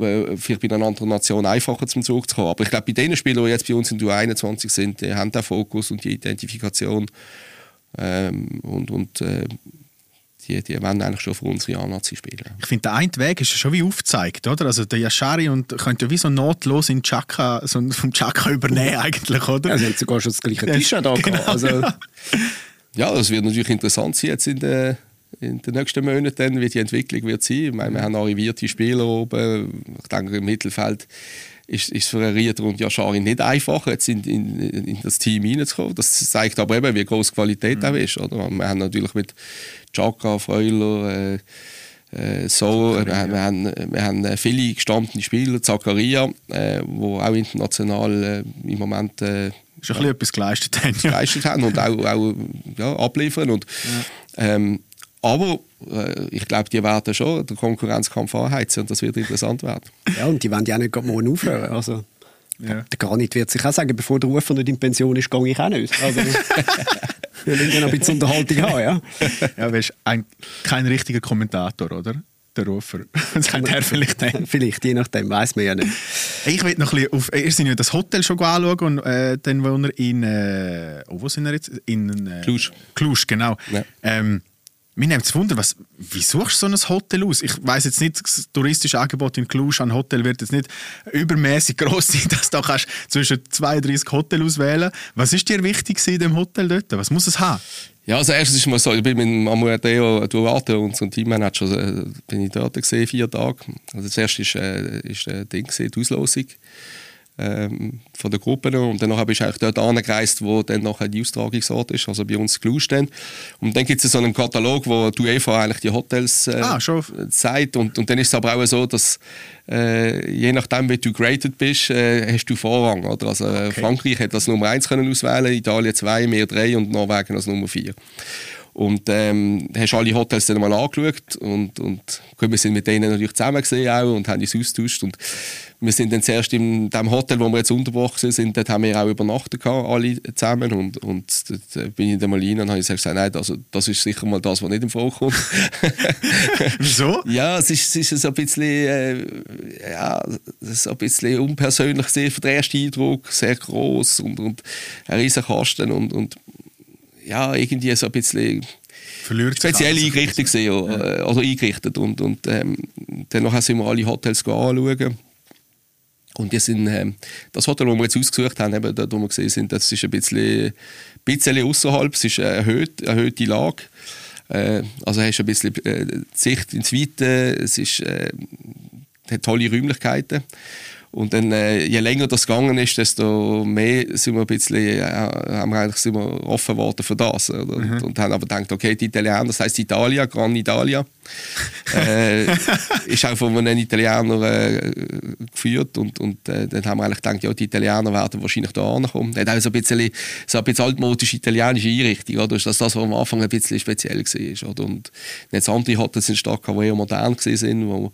äh, vielleicht bei einer anderen Nation einfacher zum Zug zu kommen. Aber ich glaube, bei den Spielern, die jetzt bei uns in der U21 sind, die haben den Fokus und die Identifikation ähm, und, und äh, die, die wollen eigentlich schon für unsere A-Nazi spielen. Ich finde, der eine Weg ist ja schon wie aufgezeigt, oder? Also der Yashari und könnte ja wie so notlos in Chaka, so vom Chaka übernehmen eigentlich, oder? Also, hat sogar schon das gleiche T-Shirt da Genau, gehabt. Also, ja. Ja, das wird natürlich interessant sein jetzt in den, in den nächsten Monaten, wie die Entwicklung wird sein. Ich meine, wir haben arrivierte Spieler oben. Ich denke, im Mittelfeld ist ist es für einen Rieder und Yashari nicht einfach, jetzt in, in, in das Team reinzukommen. Das zeigt aber eben, wie groß die Qualität auch ist. Oder? Wir haben natürlich mit Chaka, Freuler, äh, äh, so, wir, haben- wir, haben, wir haben äh, viele gestandene Spieler, Zakaria, äh, wo auch international äh, im Moment äh, Schon ein bisschen etwas geleistet haben. Ja. geleistet haben und auch, auch ja, abliefern. Und, ähm, aber äh, ich glaube, die werden schon den Konkurrenzkampf anheizen und das wird interessant werden. ja, und die wollen ja auch nicht gerade morgen aufhören. Also, Ja. Der Granit wird sich auch sagen, bevor der Ufer nicht in Pension ist, gehe ich auch nicht. Also, *laughs* wir ja noch ein bisschen Unterhaltung haben, ja. Ja, du bist ein, kein richtiger Kommentator, oder? der Rufer. *laughs* sagt er vielleicht dann. *laughs* Vielleicht, je nachdem, weiß man ja nicht. Ich will noch ein bisschen auf, ihr seid ja das Hotel schon anschauen und äh, dann wohnt er in, äh, oh, wo sind wir jetzt? In äh, Cluj. Cluj, genau. Ja. Ähm, mir nimmt es Wunder, was, wie suchst du so ein Hotel aus? Ich weiß jetzt nicht, das touristische Angebot in Cluj an Hotel wird jetzt nicht übermäßig *laughs* groß sein, dass du da kannst zwischen 32 Hotels auswählen Was ist dir wichtig in dem Hotel dort? Was muss es haben? Ja, als erstes ist mal so, ich bin mit Amuadeo Duarte, unserem Teammanager, äh, bin ich dort gesehen, vier Tage. Also das erste ist, äh, äh, die Auslosung ähm, von der Gruppe und dann ich eigentlich dort angereist, wo dann nachher die Austragungsort ist, also bei uns Cluj Und dann gibt es so einen Katalog, wo die UEFA eigentlich die Hotels äh, Ah, zeigt und, und dann ist es aber auch so, dass äh, je nachdem, wie du graded bist, äh, hast du Vorrang. Oder? Also, Okay. Frankreich hat das Nummer 1 können auswählen, Italien 2, mehr 3 und Norwegen als Nummer 4. Und ähm, hast alle Hotels dann mal angeschaut und, und gut, wir sind mit denen natürlich zusammen gesehen auch und haben uns austauscht und wir sind dann zuerst in dem Hotel, wo wir jetzt untergebracht sind, dort haben wir auch übernachtet gehabt, alle zusammen und, und dort äh, bin ich dann mal rein und habe gesagt, nein, also, das ist sicher mal das, was nicht im Vorkommt. *laughs* Wieso? Ja, es ist, es ist so ein bisschen, äh, ja, so ein bisschen unpersönlich sehr für den ersten Eindruck, sehr groß und, und ein riesiger Kasten und, und ja, irgendwie so ein bisschen Verliert speziell eingerichtet gesehen, ja. also eingerichtet und, und ähm, dann sind wir alle Hotels anschauen. Und die sind, ähm, das Hotel, das wir jetzt ausgesucht haben, eben, dort, wo wir gesehen sind, das ist ein bisschen, bisschen außerhalb, es ist eine erhöht, erhöhte Lage. Äh, also hast ein bisschen äh, Sicht ins Weite, es ist, äh, hat tolle Räumlichkeiten. Und dann, äh, je länger das gegangen ist, desto mehr sind wir ein bisschen, äh, haben wir eigentlich, sind wir offen geworden für das. Oder? Und, und haben aber gedacht, okay, die Italiener, das heisst Italia, Gran Italia, *laughs* äh, ist auch von einem Italiener äh, geführt. Und, und äh, dann haben wir eigentlich gedacht, ja, die Italiener werden wahrscheinlich da ankommen. Hat auch so ein bisschen, so ein bisschen altmodische italienische Einrichtung, oder? Ist das das, was am Anfang ein bisschen speziell war. Oder? Und jetzt andere Hotels in Stadt, die eher modern waren, wo,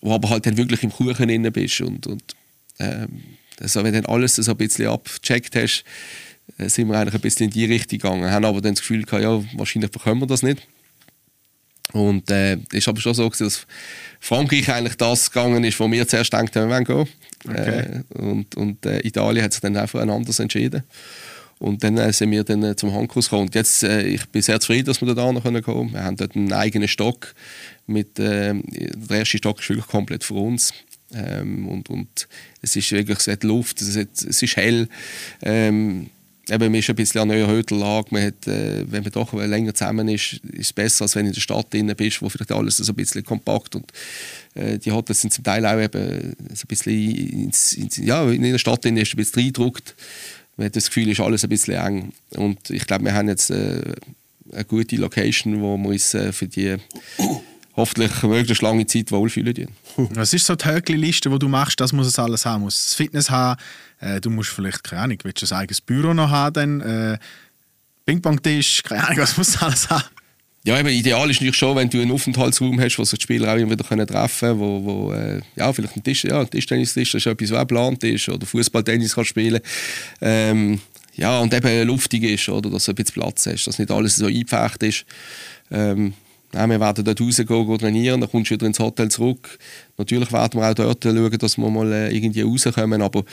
wo aber halt dann wirklich im Kuchen drin bist und, und ähm, also wenn du dann alles so ein bisschen abgecheckt hast, äh, sind wir eigentlich ein bisschen in die Richtung gegangen, haben aber dann das Gefühl gehabt, ja, wahrscheinlich bekommen wir das nicht. Und äh, es ist aber schon so, gewesen, dass Frankreich eigentlich das gegangen ist, wo wir zuerst gedacht haben, wir wollen gehen. Okay. Äh, und und äh, Italien hat sich dann einfach anders entschieden. Und dann äh, sind wir dann äh, zum Handkurs gekommen. Jetzt, äh, ich bin sehr zufrieden, dass wir da noch kommen können. Wir haben dort einen eigenen Stock. Mit, äh, der erste Stock ist wirklich komplett für uns. Ähm, und, und es ist wirklich, es hat Luft, es, hat, es ist hell. Ähm, eben, man ist ein bisschen an einer erhöhten Lage. Man hat, äh, wenn man doch länger zusammen ist, ist es besser, als wenn du in der Stadt drin bist, wo vielleicht alles so ein bisschen kompakt und äh, die Hotels sind zum Teil auch eben so ein bisschen ins, ins, ja, in der Stadt drin ist ein bisschen reindruckt. Man hat das Gefühl, ist alles ein bisschen eng. Und ich glaube, wir haben jetzt äh, eine gute Location, wo wir uns äh, für die hoffentlich möglichst lange Zeit wohlfühlen. Was ist so die Höckli-Liste, die du machst, das muss es alles haben? Muss es Fitness haben? Äh, du musst vielleicht, keine Ahnung, willst du ein eigenes Büro noch haben? Äh, Ping-Pong-Tisch, keine Ahnung, was muss es alles haben? Ja, eben, ideal ist natürlich schon, wenn du einen Aufenthaltsraum hast, wo sich die Spieler auch immer wieder treffen können, wo, wo äh, ja, vielleicht ein Tisch, ja, ein Tischtennistisch, das ist etwas, was geplant ist, oder Fußballtennis kannst spielen. Ähm, ja, und eben luftig ist, oder, dass du ein bisschen Platz hast, dass nicht alles so eingepfercht ist. Ähm, nein, wir werden dort rausgehen, gehen trainieren, dann kommst du wieder ins Hotel zurück. Natürlich werden wir auch dort schauen, dass wir mal äh, irgendwie rauskommen, aber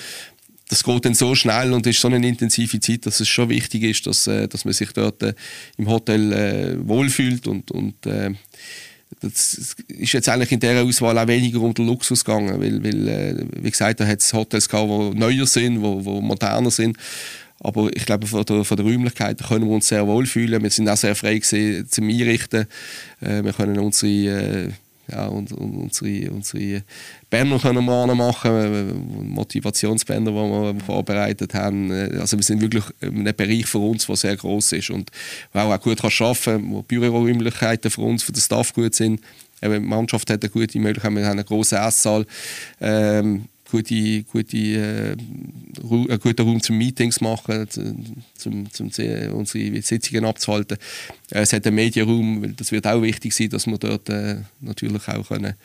das geht dann so schnell und ist so eine intensive Zeit, dass es schon wichtig ist, dass, äh, dass man sich dort äh, im Hotel äh, wohlfühlt und, und äh, das ist jetzt eigentlich in dieser Auswahl auch weniger um den Luxus gegangen, weil, weil äh, wie gesagt, da hat es Hotels gehabt, die neuer sind, wo, wo moderner sind. Aber ich glaube, von der, von der Räumlichkeit können wir uns sehr wohl fühlen. Wir sind auch sehr frei gewesen, zum Einrichten. Äh, wir können unsere, äh, ja, und, und unsere, unsere Banner können wir anmachen, äh, Motivationsbanner, die wir vorbereitet haben. Äh, Also wir sind wirklich in einem Bereich für uns, der sehr groß ist und wo auch gut arbeiten kann, wo Büroräumlichkeiten für uns, für den Staff gut sind. Eben, die Mannschaft hat eine gute Möglichkeit, wir haben einen grossen Esssaal. Ähm, gute, gute, äh, Ru einen guten Raum zum Meetings machen, zu- zum, zum se- unsere Sitzungen abzuhalten. Äh, es hat einen Medienraum, weil das wird auch wichtig sein, dass wir dort äh, natürlich auch können,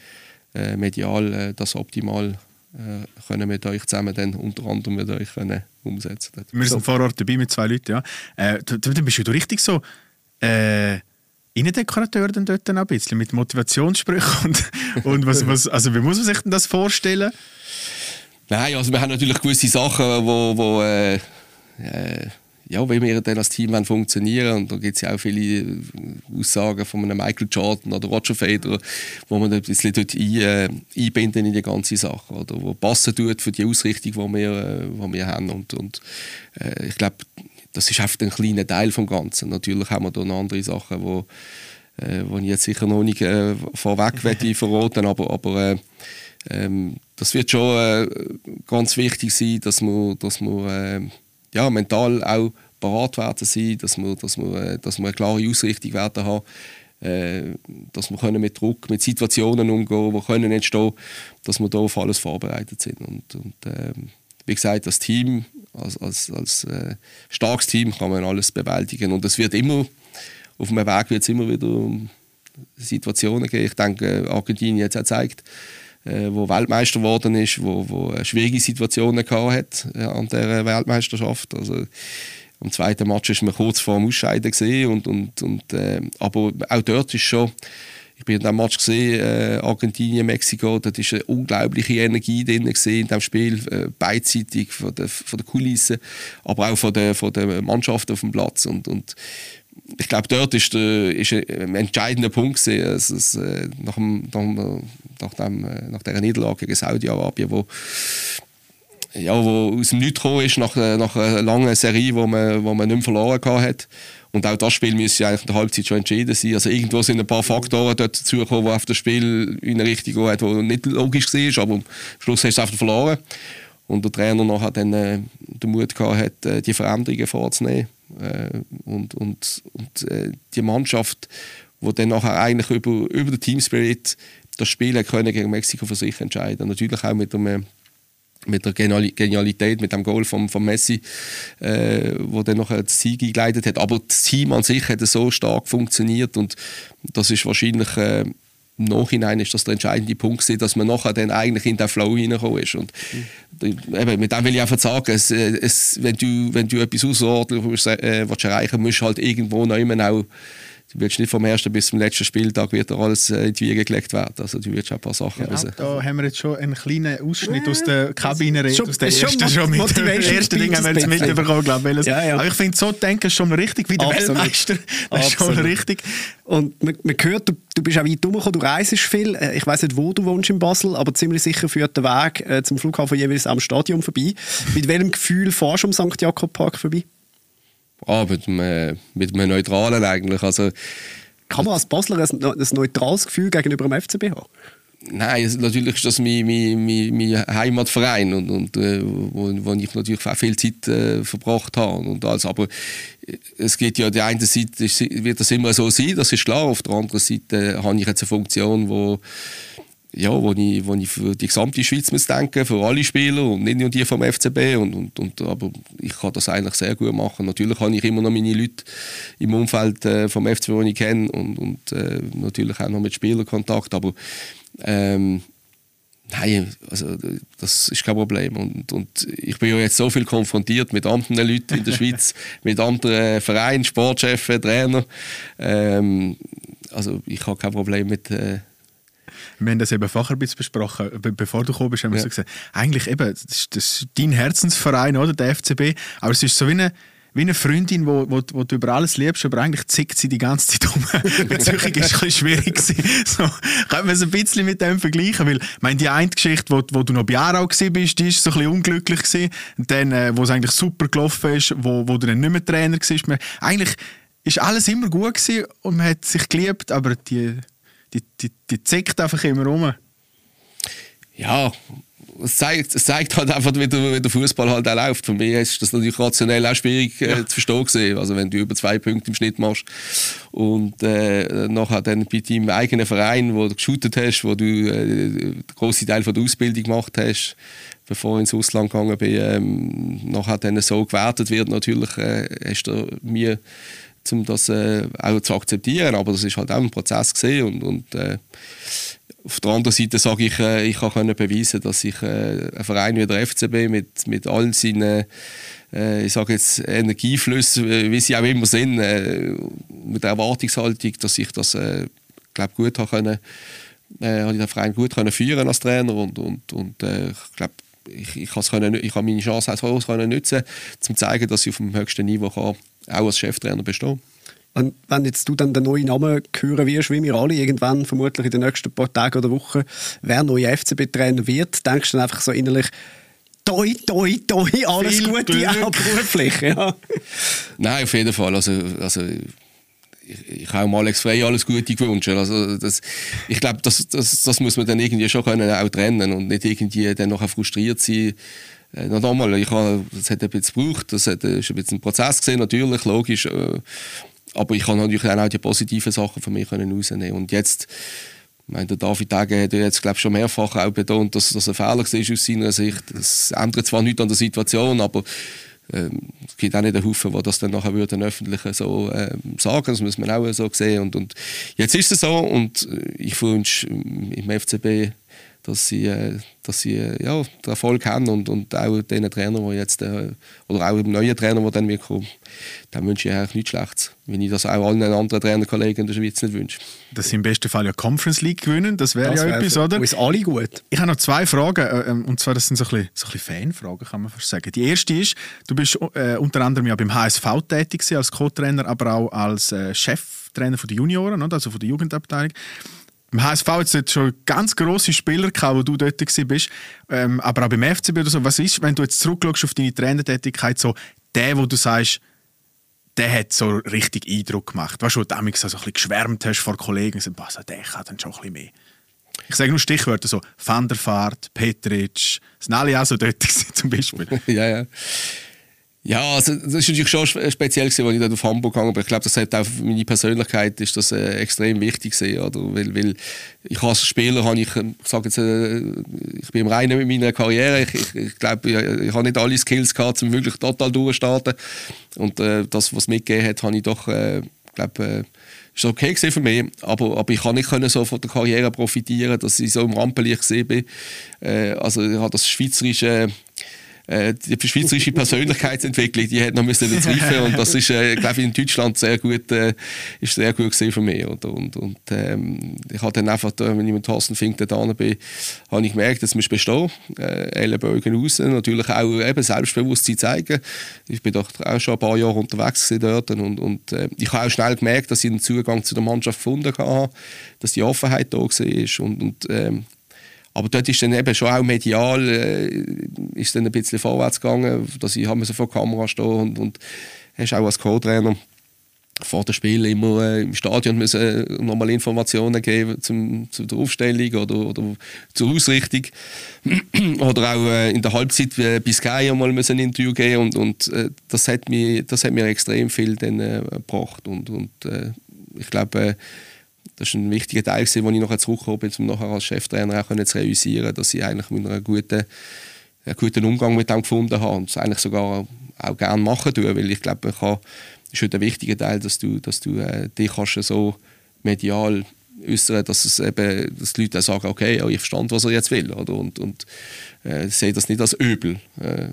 äh, medial äh, das optimal äh, können mit euch zusammen dann unter anderem mit euch können umsetzen. Wir sind vor Ort dabei mit zwei Leuten, ja. Äh, dann bist du richtig so äh, Innendekorateur dann dort ein bisschen mit Motivationssprüchen und, und was, was, also wie muss man sich denn das vorstellen? Nein, also wir haben natürlich gewisse Sachen, wo, wo äh, äh, ja, wie wir dann als Team wollen funktionieren und da gibt es ja auch viele äh, Aussagen von einem Michael Jordan oder Roger Federer, wo man ein bisschen dort ein, äh, einbinden in die ganze Sache oder wo passen tut für die Ausrichtung, die wir, äh, die wir haben und, und äh, ich glaube, das ist einfach ein kleiner Teil vom Ganzen. Natürlich haben wir da noch andere Sachen, wo, äh, wo ich jetzt sicher noch nicht äh, vorweg *laughs* verraten aber, aber äh, ähm, das wird schon äh, ganz wichtig sein, dass wir, dass wir äh, ja, mental auch parat werden sein, dass wir, dass wir, äh, dass wir eine klare Ausrichtung werden haben, äh, dass wir können mit Druck, mit Situationen umgehen, die können entstehen, dass wir da auf alles vorbereitet sind. Und, und äh, wie gesagt, das Team, als, als, als äh, starkes Team kann man alles bewältigen und es wird immer, auf dem Weg wird es immer wieder Situationen geben. Ich denke, Argentinien hat es auch gezeigt, äh, wo Weltmeister geworden ist, wo, wo schwierige Situationen gehabt hat äh, an der Weltmeisterschaft. Also, am zweiten Match ist man kurz vor dem Ausscheiden und, und, und äh, aber auch dort ist schon ich bin in dem Match gesehen, äh, Argentinien, Mexiko, da ist eine unglaubliche Energie drin in dem Spiel, äh, beidseitig von der, von der Kulisse, aber auch von der, von der Mannschaft auf dem Platz und, und ich glaube, dort ist, der, ist ein entscheidender Punkt gewesen, also äh, nach, dem, nach, dem, äh, nach dieser Niederlage gegen Saudi-Arabien, wo ja, wo aus dem Nichts gekommen ist, nach, nach einer langen Serie, wo man, wo man nicht mehr verloren hat. Und auch das Spiel müsste eigentlich in der Halbzeit schon entschieden sein. Also irgendwo sind ein paar Faktoren dazugekommen, die auf das Spiel in eine Richtung hat, die nicht logisch war, aber am Schluss hast du es einfach verloren. Und der Trainer nachher dann äh, den Mut gehabt hat, äh, die Veränderungen vorzunehmen. Äh, und und, und äh, die Mannschaft, die dann nachher eigentlich über, über den Team Spirit das Spiel gegen Mexiko für sich entscheiden. Natürlich auch mit einem mit der Genialität, mit dem Goal von, von Messi, äh, wo dann noch das Sieg eingeleitet hat. Aber das Team an sich hat so stark funktioniert und das ist wahrscheinlich äh, im Nachhinein ist das der entscheidende Punkt gewesen, dass man nachher dann eigentlich in den Flow hineingekommen ist. Und mhm. eben, mit dem will ich einfach sagen, es, äh, es, wenn, du, wenn du etwas außerordentlich äh, willst erreichen musst du halt irgendwo noch immer auch du willst nicht vom ersten bis zum letzten Spieltag wird alles äh, in die Wiege gelegt werden. Also du willst ein paar Sachen ja, wissen. Da haben wir jetzt schon einen kleinen Ausschnitt aus der Kabine, aus der ersten schon mit dem ersten Ding haben wir jetzt mitbekommen, glaube ich. Ja, ja. Aber ich finde, so denken ist schon richtig, wie der Absolut. Weltmeister. Das ist schon richtig. Und man, man hört, du, du bist auch weit rumgekommen, du reist viel. Äh, ich weiß nicht, wo du wohnst in Basel, aber ziemlich sicher führt der Weg äh, zum Flughafen jeweils am Stadion vorbei. Mit welchem Gefühl fahrst du am St. Jakob Park vorbei? Ah, mit, einem, mit einem Neutralen eigentlich. Also, Kann man als Basler ein, ein neutrales Gefühl gegenüber dem FCB haben? Nein, natürlich ist das mein, mein, mein, mein Heimatverein und, und äh, wo, wo ich natürlich auch viel Zeit äh, verbracht habe und alles. Aber es geht ja die eine Seite wird das immer so sein, das ist klar. Auf der anderen Seite habe ich jetzt eine Funktion, wo ja, wo ich, wo ich für die gesamte Schweiz muss denken, für alle Spieler und nicht nur die vom FCB. Und, und, und, aber ich kann das eigentlich sehr gut machen. Natürlich habe ich immer noch meine Leute im Umfeld äh, vom FCB, die ich kenne und, und äh, natürlich auch noch mit Spielern Kontakt. Aber ähm, Nein, also das ist kein Problem. Und, und ich bin ja jetzt so viel konfrontiert mit anderen Leuten in der *laughs* Schweiz, mit anderen Vereinen, Sportchefs, Trainern. Ähm, also ich habe kein Problem mit, äh, wir haben das eben vorher ein bisschen besprochen, bevor du gekommen bist, haben wir ja. so gesagt, eigentlich eben, das ist, das ist dein Herzensverein, oder, der FCB, aber es ist so wie eine, wie eine Freundin, wo, wo, wo du über alles liebst, aber eigentlich zickt sie die ganze Zeit um. *laughs* Beziehung ist ein bisschen schwierig gewesen. *laughs* So, können wir es ein bisschen mit dem vergleichen, weil, ich meine, die eine Geschichte, wo, wo du noch bei Aarau bist, die ist so ein bisschen unglücklich gewesen. Und dann, äh, wo es eigentlich super gelaufen ist, wo, wo du dann nicht mehr Trainer warst. Man, eigentlich ist alles immer gut gewesen und man hat sich geliebt, aber die die, die, die zickt einfach immer rum. Ja, es zeigt, es zeigt halt einfach, wie der, wie der Fußball halt auch läuft. Für mich ist das natürlich rationell auch schwierig äh, zu verstehen. Gewesen. Also wenn du über zwei Punkte im Schnitt machst und äh, nachher dann bei deinem eigenen Verein, wo du geshootet hast, wo du äh, den grossen Teil von der Ausbildung gemacht hast, bevor ich ins Ausland gegangen bin, ähm, nachher dann so gewertet wird, natürlich äh, hast du mir um das äh, auch zu akzeptieren. Aber das ist halt auch ein Prozess gesehen und, und äh, auf der anderen Seite sage ich, äh, ich kann beweisen, dass ich äh, ein Verein wie der FCB mit, mit all seinen äh, ich sage jetzt Energieflüsse, äh, wie sie auch immer sind, äh, mit der Erwartungshaltung, dass ich das äh, glaub, gut habe können, äh, habe ich den Verein gut können führen als Trainer und, und, und ich glaube, ich, ich, ich habe meine Chance Haus können nutzen, um zu zeigen, dass ich auf dem höchsten Niveau kann, auch als Cheftrainer bestehen und wenn jetzt du dann den neuen Namen hören wirst, wie wir alle, irgendwann vermutlich in den nächsten paar Tagen oder Wochen, wer neuer FCB-Trainer wird, denkst du dann einfach so innerlich, toi, toi, toi, alles Viel Gute, Glück. auch beruflich. Ja. *laughs* Nein, auf jeden Fall. Also, also ich, ich habe mal Alex Frey alles Gute gewünscht. Also das, ich glaube, das, das, das muss man dann irgendwie schon können auch trennen und nicht irgendwie dann noch frustriert sein. Äh, noch einmal, ich habe, das hat bisschen gebraucht, das hat, ist ein bisschen ein Prozess gesehen, natürlich, logisch. Äh, aber ich kann natürlich auch die positiven Sachen von mir können rausnehmen. Und jetzt, ich meine, der David Degen hat ja jetzt, glaube schon mehrfach auch betont, dass das ein Fehler war aus seiner Sicht. Das ändert zwar nichts an der Situation, aber ähm, es gibt auch nicht einen Haufen, die das dann nachher würden öffentlich so ähm, sagen. Das muss man auch so sehen. Und, und jetzt ist es so und äh, ich wünsche im FCB dass sie, äh, dass sie äh, ja, den Erfolg haben und, und auch den Trainer, die jetzt, äh, oder auch dem neuen Trainer, der dann wird kommen, dann wünsche ich eigentlich nichts Schlechtes. Wenn ich das auch allen anderen Trainerkollegen in der Schweiz nicht wünsche. Dass sie im besten Fall ja Conference League gewinnen, das wäre ja wär etwas, für, oder? Ist alle gut. Ich habe noch zwei Fragen, ähm, und zwar das sind so ein bisschen, so ein bisschen Fanfragen, kann man fast sagen. Die erste ist, du bist äh, unter anderem ja beim HSV tätig als Co-Trainer, aber auch als äh, Cheftrainer von den Junioren, also von der Jugendabteilung. Im HSV hat es schon ganz grosse Spieler gehabt, wo du dort bist. Ähm, aber auch beim FCB oder so. Was ist, wenn du jetzt zurückschaust auf deine Trainertätigkeit, so der, wo du sagst, der hat so richtig Eindruck gemacht. Weißt du, wo du damals so ein bisschen geschwärmt hast vor Kollegen und gesagt, der kann dann schon ein bisschen mehr. Ich sage nur Stichwörter so Van der Vaart, Petric, sind alle auch so dort *laughs* zum Beispiel. ja, ja. Ja, also das ist natürlich schon speziell gewesen, als ich dort auf Hamburg gegangen bin. Ich glaube, das hat auch für meine Persönlichkeit ist das äh, extrem wichtig gewesen, oder? Weil, weil ich als Spieler habe ich, ich sage jetzt, äh, ich bin im Reinen mit meiner Karriere. Ich, ich, ich glaube, ich, ich habe nicht alle Skills gehabt, um wirklich total durchzustarten. Und äh, das, was mitgegeben hat, habe ich doch, äh, glaube äh, ist okay für mich, aber, aber ich kann nicht können so von der Karriere profitieren, dass ich so im Rampenlicht gesehen bin. Äh, also ich habe das schweizerische äh, die schweizerische Persönlichkeitsentwicklung, die hat noch müssen reifen und das ist, äh, glaube ich, in Deutschland sehr gut, äh, ist sehr gut gesehen mich. Oder? Und, und ähm, ich habe dann einfach, wenn ich mit Thorsten Fink da bin, habe ich gemerkt, dass wir bestehen, äh, Ellenbogen raus, natürlich auch eben Selbstbewusstsein zeigen. Ich bin doch auch schon ein paar Jahre unterwegs dort und, und äh, ich habe auch schnell gemerkt, dass ich einen Zugang zu der Mannschaft gefunden habe, dass die Offenheit da war und, und ähm, aber dort ist dann eben schon auch medial äh, ist dann ein bisschen vorwärts gegangen, dass ich habe vor der Kamera stehen und, und hast auch als Co-Trainer vor dem Spiel immer äh, im Stadion müssen äh, nochmal Informationen geben zum, zu der Aufstellung oder, oder zur Ausrichtung. *clears throat* oder auch äh, in der Halbzeit äh, bei Sky mal müssen ein Interview geben und, und äh, das, hat mir, das hat mir extrem viel dann, äh, gebracht. Und, und ich glaube, das war ein wichtiger Teil, gewesen, wo ich nachher zurückgekommen bin, um nachher als Cheftrainer auch zu realisieren, dass ich eigentlich mit einem guten, einen guten Umgang mit dem gefunden habe und es eigentlich sogar auch gerne machen tue, weil ich glaube, das ist ein wichtiger Teil, dass du, dass du äh, dich kannst so medial äußern, dass es eben, dass die Leute auch sagen, okay, ja, ich verstand, was er jetzt will, oder? und, und äh, sehe das nicht als Übel. Äh,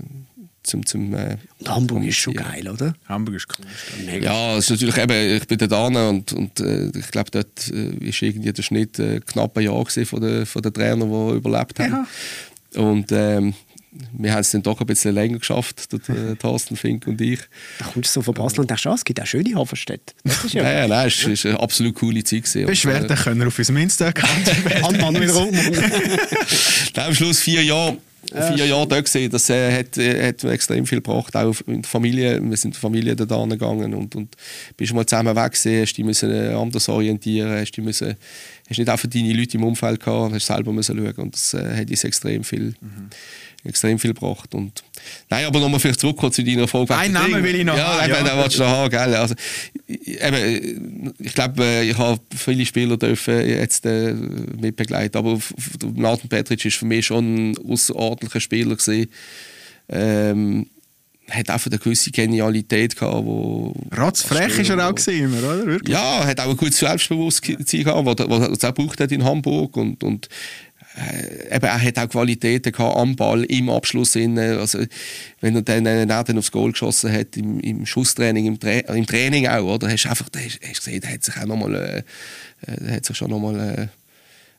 zum, zum äh, und Hamburg ist schon geil, oder? Hamburg ist cool. Ja, es ist natürlich eben, ich bin da und, und äh, ich glaube, dort äh, ist irgendwie der Schnitt äh, knapp ein Jahr von den von der Trainern, die überlebt haben. Ja. Und ähm, wir haben es dann doch ein bisschen länger geschafft, der, *laughs* Thorsten Fink und ich. Da kommst du so von Basel und denkst, ah, es gibt auch schöne Hafenstädte. Ja nein, nein, es war eine absolut coole Zeit. Beschwerden äh, können wir auf unserem Insta-Account. *laughs* An Manuel Roman. *laughs* Am Schluss vier Jahre vier Jahre dort gesehen. Das äh, hat, äh, hat extrem viel gebracht, auch in der Familie. Wir sind in der Familie da gegangen und, und bist mal zusammen weg gewesen, hast dich müssen äh, anders orientieren, hast, dich müssen, hast nicht einfach deine Leute im Umfeld gehabt, hast selber müssen schauen und das äh, hat uns extrem viel mhm extrem viel gebracht. Und, nein, aber nochmal vielleicht zurück zu deiner Frage. Ein Name will ich noch ja, haben. Ja, den willst du noch haben, gell? Also, eben, ich glaube, äh, ich habe viele Spieler dürfen jetzt äh, mitbegleiten, aber Nathan Petric ist für mich schon ein außerordentlicher Spieler gewesen. Ähm, hat einfach eine gewisse Genialität gehabt, wo... Ratzfrech ist er auch gesehen immer, oder? Wirklich? Ja, hat auch ein gutes Selbstbewusstsein gehabt, was er auch braucht hat in Hamburg und, und eben, er hat auch Qualitäten gehabt am Ball, im Abschluss. Innen. Also, wenn er dann, äh, dann aufs Goal geschossen hat, im, im Schusstraining, im, Tra im, Training auch, oder? Hast du einfach, hast, hast gesehen, er hat sich auch nochmal, äh, äh hat sich schon nochmal äh,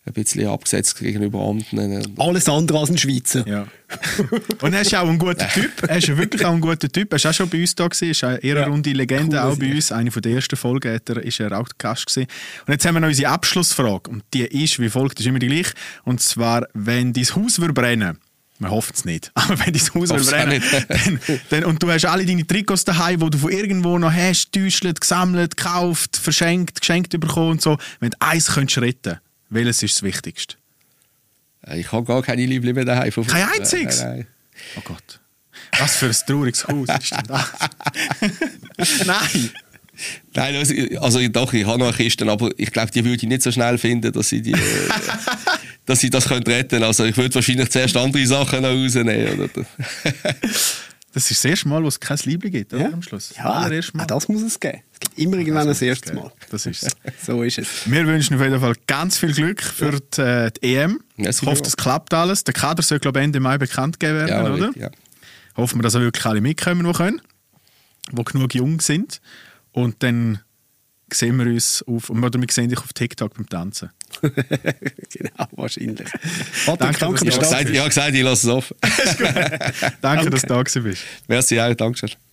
ein bisschen abgesetzt gegenüber anderen. Alles andere als ein Schweizer. Ja. *laughs* Und er ist auch ein guter Typ. Er ist wirklich auch ein guter Typ. Er ist auch schon bei uns da gewesen. Er ist eine ehrenrunde Legende cool, auch bei uns. Eine von der ersten Folgen hat er, ist er auch Gast gewesen. Und jetzt haben wir noch unsere Abschlussfrage. Und die ist wie folgt, das ist immer die gleiche. Und zwar, wenn dein Haus würde brennen, wir hoffen es nicht. *laughs* Aber wenn dein Haus würde brennen, *laughs* dann, dann, und du hast alle deine Trikots daheim, die du von irgendwo noch hast, getäuscht, gesammelt, gekauft, verschenkt, geschenkt bekommen und so. Wenn du eins könntest retten welches ist das Wichtigste? Äh, ich habe gar keine Lieblinge daheim. Kein einziges? Nein, nein. Oh Gott. Was für ein trauriges Haus ist denn das? *laughs* nein. Nein, also, also doch, ich habe noch eine Kiste, aber ich glaube, die würde ich nicht so schnell finden, dass ich, die, äh, *laughs* dass ich das könnte retten könnte. Also ich würde wahrscheinlich zuerst andere Sachen noch rausnehmen. Oder? *laughs* Das ist das erste Mal, wo es kein Liebling gibt, oder? Am Schluss. Ja, Mal. das muss es geben. Es gibt immer irgendwann das, erste Mal. Das ist es. *laughs* so ist es. Wir wünschen auf jeden Fall ganz viel Glück für die, äh, die EM. Ja, ich hoffe, das klappt alles. Der Kader soll, glaube ich, Ende Mai bekannt gegeben werden, ja, oder? Ja. Hoffen wir, dass auch wirklich alle mitkommen, die können, die genug jung sind. Und dann sehen wir uns auf, oder wir sehen dich auf TikTok beim Tanzen. *laughs* genau, wahrscheinlich. Patrick, danke, danke dass du gesagt, Ich habe gesagt, ich lasse es offen. *laughs* danke, dass du da bist. Merci auch, danke schön.